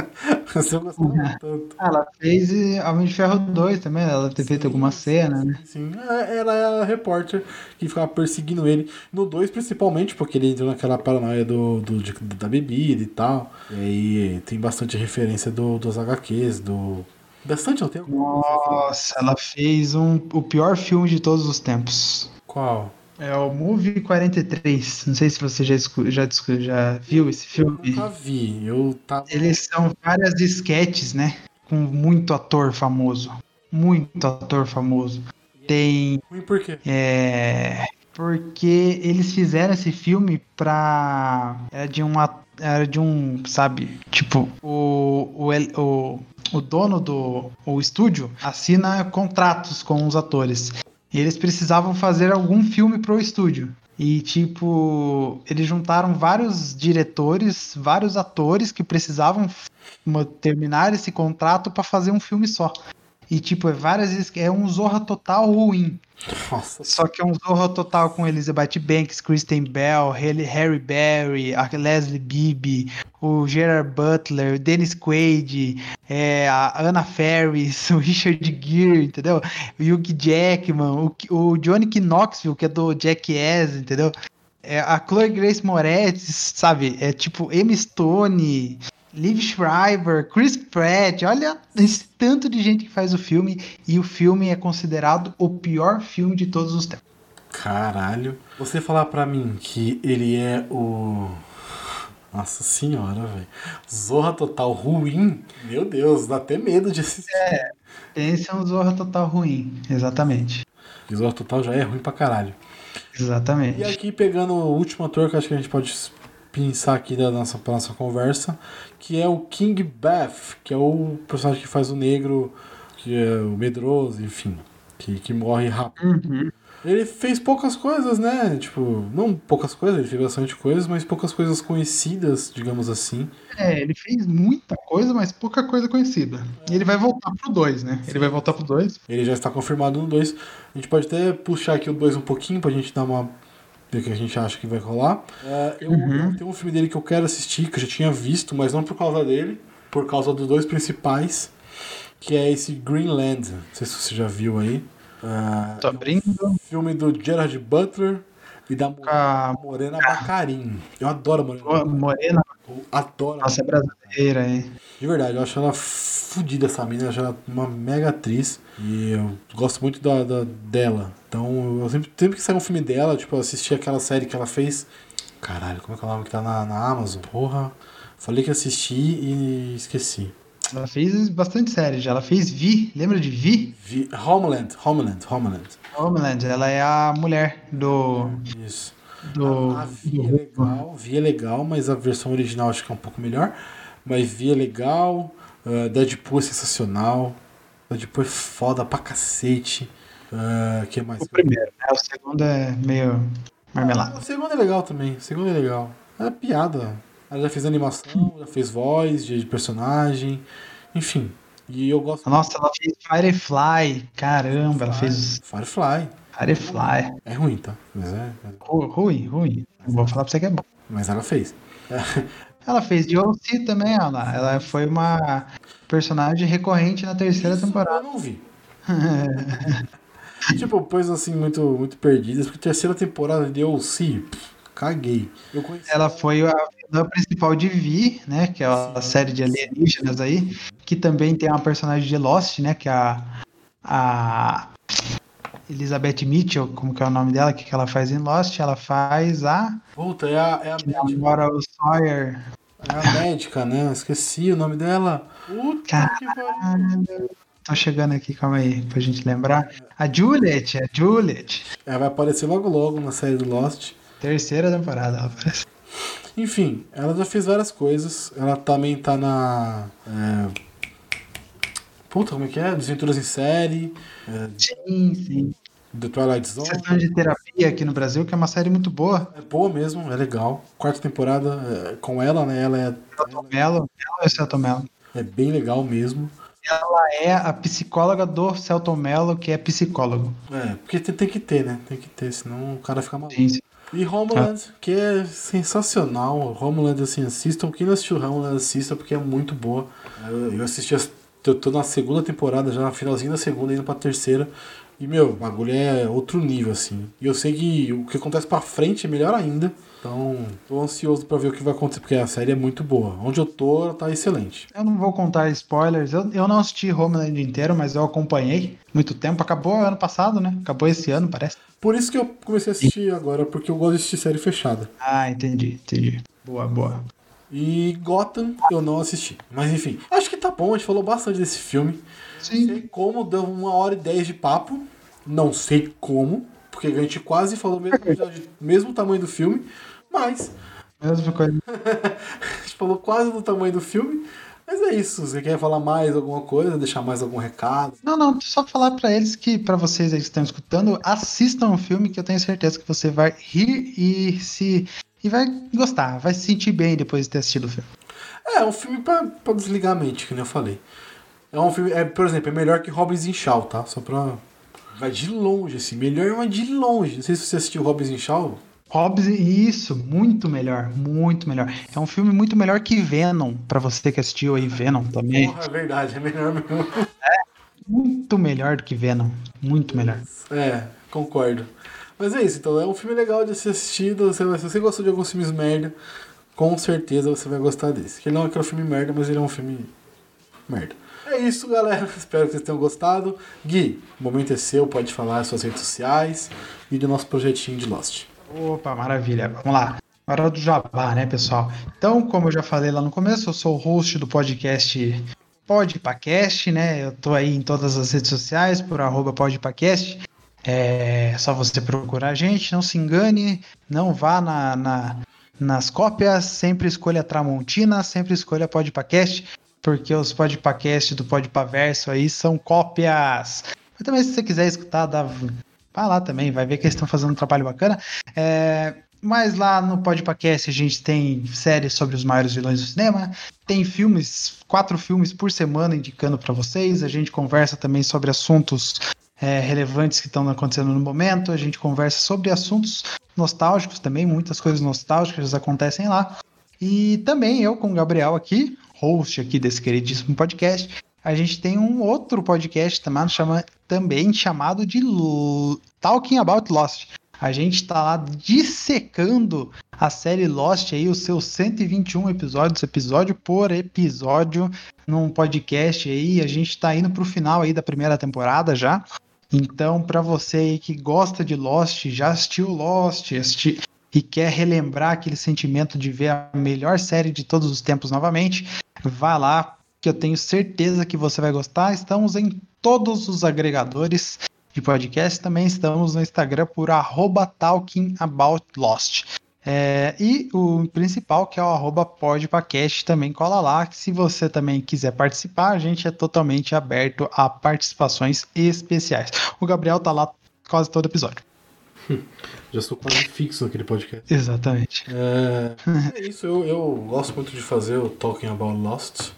Eu gostava tanto. Ela fez Homem de Ferro 2 também, ela deve ter feito alguma cena, né? Sim, é, ela é a repórter que ficava perseguindo ele. No 2, principalmente, porque ele entrou naquela paranoia do, do, da bebida e tal. E aí tem bastante referência do, dos HQs, do. Bastante, não tem alguma coisa? Nossa, ela fez um, o pior filme de todos os tempos. Qual? É o Movie 43. Não sei se você já, já, já viu esse filme. Nunca vi. Eu tava. Eles são várias esquetes, né? Com muito ator famoso. Muito ator famoso. Tem. Ruim por quê? É. Porque eles fizeram esse filme pra. Era de um. at- Era de um. Sabe? Tipo, o. O, o, o dono do o estúdio assina contratos com os atores. E eles precisavam fazer algum filme pro estúdio. E, tipo, eles juntaram vários diretores, vários atores que precisavam terminar esse contrato pra fazer um filme só. E, tipo, é várias vezes. É um Zorra Total ruim. Nossa. Só que é um Zorra Total com Elizabeth Banks, Kristen Bell, Harry Berry, a Leslie Bibb, o Gerard Butler, o Dennis Quaid, é, a Anna Ferris, o Richard Gere, entendeu? O Hugh Jackman, o, o Johnny Knoxville, que é do Jackass, entendeu? É, a Chloe Grace Moretz, sabe? É tipo Emma Stone, Liv Schreiber, Chris Pratt, olha esse tanto de gente que faz o filme e o filme é considerado o pior filme de todos os tempos. Caralho. Você falar pra mim que ele é o. Nossa senhora, velho. Zorra total ruim. Meu Deus, dá até medo de assistir. Esse é um Zorra Total ruim, exatamente. E Zorra total já é ruim pra caralho. Exatamente. E aqui pegando o último ator que acho que a gente pode pensar aqui da nossa, pra nossa conversa, que é o King Beth, que é o personagem que faz o negro, que é o medroso, enfim, que, que morre rápido. Uhum. Ele fez poucas coisas, né? Tipo, não poucas coisas, ele fez bastante coisas, mas poucas coisas conhecidas, digamos assim. É, ele fez muita coisa, mas pouca coisa conhecida. E ele vai voltar pro 2, né? Ele vai voltar pro 2. Ele já está confirmado no 2. A gente pode até puxar aqui o 2 um pouquinho pra gente dar uma. Ver o que a gente acha que vai rolar. É, eu, eu tenho um filme dele que eu quero assistir, que eu já tinha visto, mas não por causa dele, por causa dos dois principais, que é esse Greenland. Não sei se você já viu aí. Ah, Tô abrindo. filme do Gerard Butler e da Mo- a Morena Bacarin. Eu adoro a Morena. Morena, Eu adoro. nossa, é brasileira, hein? De verdade, eu acho ela fodida essa mina, acho ela uma mega atriz. E eu gosto muito da, da- dela. Então eu sempre, sempre que sai um filme dela, tipo, eu assisti aquela série que ela fez. Caralho, como é que é o nome que tá na, na Amazon? Porra. Falei que assisti e esqueci. Ela fez bastante série já. Ela fez Vi, lembra de Vi? Vi, Homeland, Homeland, Homeland. Homeland, ela é a mulher do. Isso. do, A Vi é legal, Vi é legal, mas a versão original acho que é um pouco melhor. Mas Vi é legal, uh, Deadpool é sensacional. Deadpool é foda pra cacete. Uh, que mais? o primeiro, né? O segundo é meio marmelada. O segundo é legal também. O segundo é legal. É piada. Ela já fez animação, já fez voz de personagem. Enfim. E eu gosto. Nossa, ela fez Firefly. Caramba, ela fez Firefly. Firefly. É ruim, tá? Mas é. Ru- Ruim, ruim. Não vou falar pra você que é bom. Mas ela fez. Ela fez de OC também, ela. Ela foi uma personagem recorrente na terceira Isso temporada. Eu não vi. tipo, coisas assim muito, muito perdidas. Porque terceira temporada de OC, pff, caguei. Eu conheci Ela foi a vilã principal de Vi, né? Que é a série de alienígenas aí. Que também tem uma personagem de Lost, né? Que é a. A. Elizabeth Mitchell, como que é o nome dela? O que, que ela faz em Lost? Ela faz a. Puta, é a, é a médica. Namora o Sawyer. É a médica, né? Esqueci o nome dela. Puta que pariu. Tô chegando aqui, calma aí, pra gente lembrar. A Juliet, a Juliet. Ela vai aparecer logo logo na série do Lost. Terceira temporada ela aparece. Enfim, ela já fez várias coisas. Ela também tá na. É... Puta, como é que é? Desventuras em série. É... Sim, sim. The Twilight Zone. Sessão de terapia aqui no Brasil, que é uma série muito boa. É boa mesmo, é legal. Quarta temporada é, com ela, né? Ela é, Celto Mello. Ela é o Celto Mello. é bem legal mesmo. Ela é a psicóloga do Celton Mello, que é psicólogo. É, porque tem, tem que ter, né? Tem que ter, senão o cara fica maluco. Sim, sim. E Homeland, que é sensacional. Homeland, assim, assistam. Quem não assistiu Homeland, assista, porque é muito boa. Eu, assisti, as, eu tô na segunda temporada, já finalzinho da segunda, indo pra terceira. E, meu, o bagulho é outro nível, assim. E eu sei que o que acontece pra frente é melhor ainda. Então, tô ansioso pra ver o que vai acontecer, porque a série é muito boa. Onde eu tô, tá excelente. Eu não vou contar spoilers. Eu, eu não assisti Homeland inteiro, mas eu acompanhei muito tempo. Acabou ano passado, né? Acabou esse ano, parece. Por isso que eu comecei a assistir agora, porque eu gosto de assistir série fechada. Ah, entendi, entendi. Boa, boa. E Gotham eu não assisti. Mas enfim, acho que tá bom, a gente falou bastante desse filme. Sim. Sei como, deu uma hora e dez de papo. Não sei como, porque a gente quase falou mesmo, mesmo tamanho do filme. Mas Mesma coisa. a gente falou quase do tamanho do filme. Mas é isso. Você quer falar mais alguma coisa? Deixar mais algum recado? Não, não, só falar pra eles que, pra vocês aí que estão escutando, assistam o filme que eu tenho certeza que você vai rir e se. e vai gostar, vai se sentir bem depois de ter assistido o filme. É, um filme pra desligar a mente, que nem eu falei. É um filme, é, por exemplo, é melhor que Hobbs e Shaw, tá? Só pra. Vai de longe, assim. Melhor, mas de longe. Não sei se você assistiu Hobbs e Shaw. Hobbs, isso, muito melhor, muito melhor. É um filme muito melhor que Venom, pra você que assistiu aí Venom também. Porra, é verdade, é melhor mesmo. Muito melhor do que Venom, muito melhor. É, concordo. Mas é isso, então é um filme legal de ser assistido. Se você gostou de alguns filmes merda, com certeza você vai gostar desse. Que ele não é aquele filme merda, mas ele é um filme merda. É isso, galera. Espero que vocês tenham gostado. Gui, o momento é seu, pode falar as suas redes sociais e do nosso projetinho de Lost. Opa, maravilha. Vamos lá. Hora do jabá, né, pessoal? Então, como eu já falei lá no começo, eu sou o host do podcast Podpacast, né? Eu tô aí em todas as redes sociais por arroba Podpacast. É só você procurar a gente, não se engane, não vá na, na- nas cópias, sempre escolha Tramontina, sempre escolha Podpacast, porque os Podpacast do Podpaverso aí são cópias. Mas também se você quiser escutar, dá, vai lá também, vai ver que eles estão fazendo um trabalho bacana. É, mas lá no Podpacast a gente tem séries sobre os maiores vilões do cinema, tem filmes, quatro filmes por semana indicando para vocês. A gente conversa também sobre assuntos é, relevantes que estão acontecendo no momento. A gente conversa sobre assuntos nostálgicos também, muitas coisas nostálgicas acontecem lá. E também eu com o Gabriel aqui, host aqui desse queridíssimo podcast, a gente tem um outro podcast também, chama, também chamado de L- Talking About Lost. A gente está lá dissecando a série Lost aí, os seus 121 episódios, episódio por episódio, num podcast aí. A gente está indo para o final aí da primeira temporada já. Então, para você que gosta de Lost, já assistiu Lost, assisti- e quer relembrar aquele sentimento de ver a melhor série de todos os tempos novamente, vá lá, que eu tenho certeza que você vai gostar. Estamos em todos os agregadores de podcast, também estamos no Instagram por arroba talkingaboutlost. É, e o principal, que é o arroba podpacast, também cola lá. Se você também quiser participar, a gente é totalmente aberto a participações especiais. O Gabriel tá lá quase todo episódio. Já sou quase fixo naquele podcast. Exatamente. É, é isso, eu, eu gosto muito de fazer o Talking About Lost.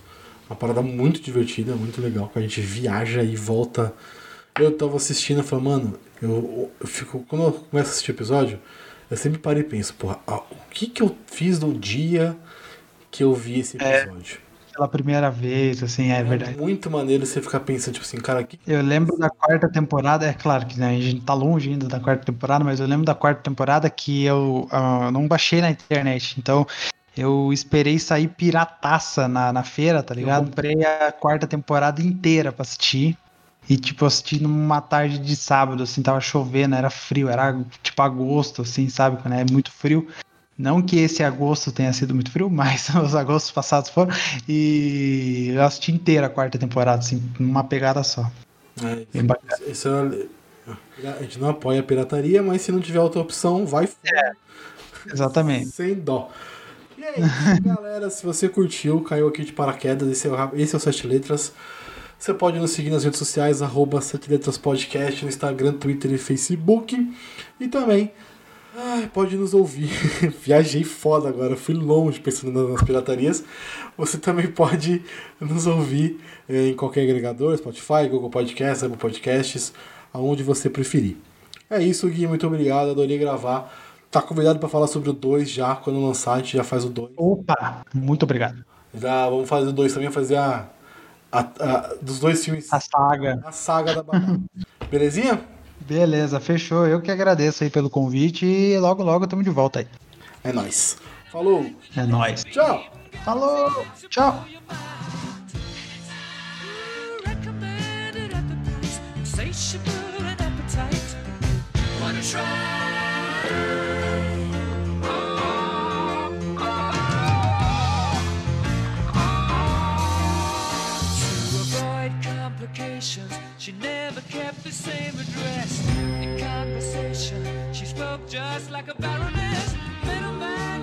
Uma parada muito divertida, muito legal, que a gente viaja e volta. Eu tava assistindo e falei, mano, eu, eu fico. Quando eu começo a assistir episódio, eu sempre paro e penso, porra, ah, o que que eu fiz no dia que eu vi esse episódio? Pela primeira vez, assim, é verdade. muito maneiro você ficar pensando, tipo assim, cara, que. Eu lembro da quarta temporada, é claro que né, a gente tá longe ainda da quarta temporada, mas eu lembro da quarta temporada que eu ah, não baixei na internet, então eu esperei sair pirataça na, na feira, tá ligado? Comprei a quarta temporada inteira pra assistir. E, tipo, eu assisti numa tarde de sábado, assim, tava chovendo, era frio, era tipo agosto, assim, sabe? Quando é muito frio. Não que esse agosto tenha sido muito frio, mas os agostos passados foram. E eu assisti inteira a quarta temporada, assim, numa pegada só. É, bacana. esse é- a gente não apoia a pirataria, mas se não tiver outra opção, vai fora. Exatamente. Sem dó. E é isso, galera. Se você curtiu, caiu aqui de paraquedas, esse é o, esse é o Sete Letras. Você pode nos seguir nas redes sociais, arroba Sete Letras Podcast, no Instagram, Twitter e Facebook. E também ai, pode nos ouvir. Viajei foda agora, fui longe pensando nas piratarias. Você também pode nos ouvir eh, em qualquer agregador, Spotify, Google Podcasts, Apple Podcasts, aonde você preferir. É isso, Gui. Muito obrigado. Adorei gravar. Tá convidado para falar sobre o 2 já. Quando lançar, a gente já faz o 2. Opa, muito obrigado. Já vamos fazer o 2 também, fazer a, a- a- dos dois filmes, A saga. a saga da. Belezinha? Beleza, fechou. Eu que agradeço aí pelo convite e logo, logo estamos de volta aí. É nóis. Falou. É nóis. Tchau. Falou, tchau. Complications, She never kept the same address. In conversation, she spoke just like a baroness. Middleman.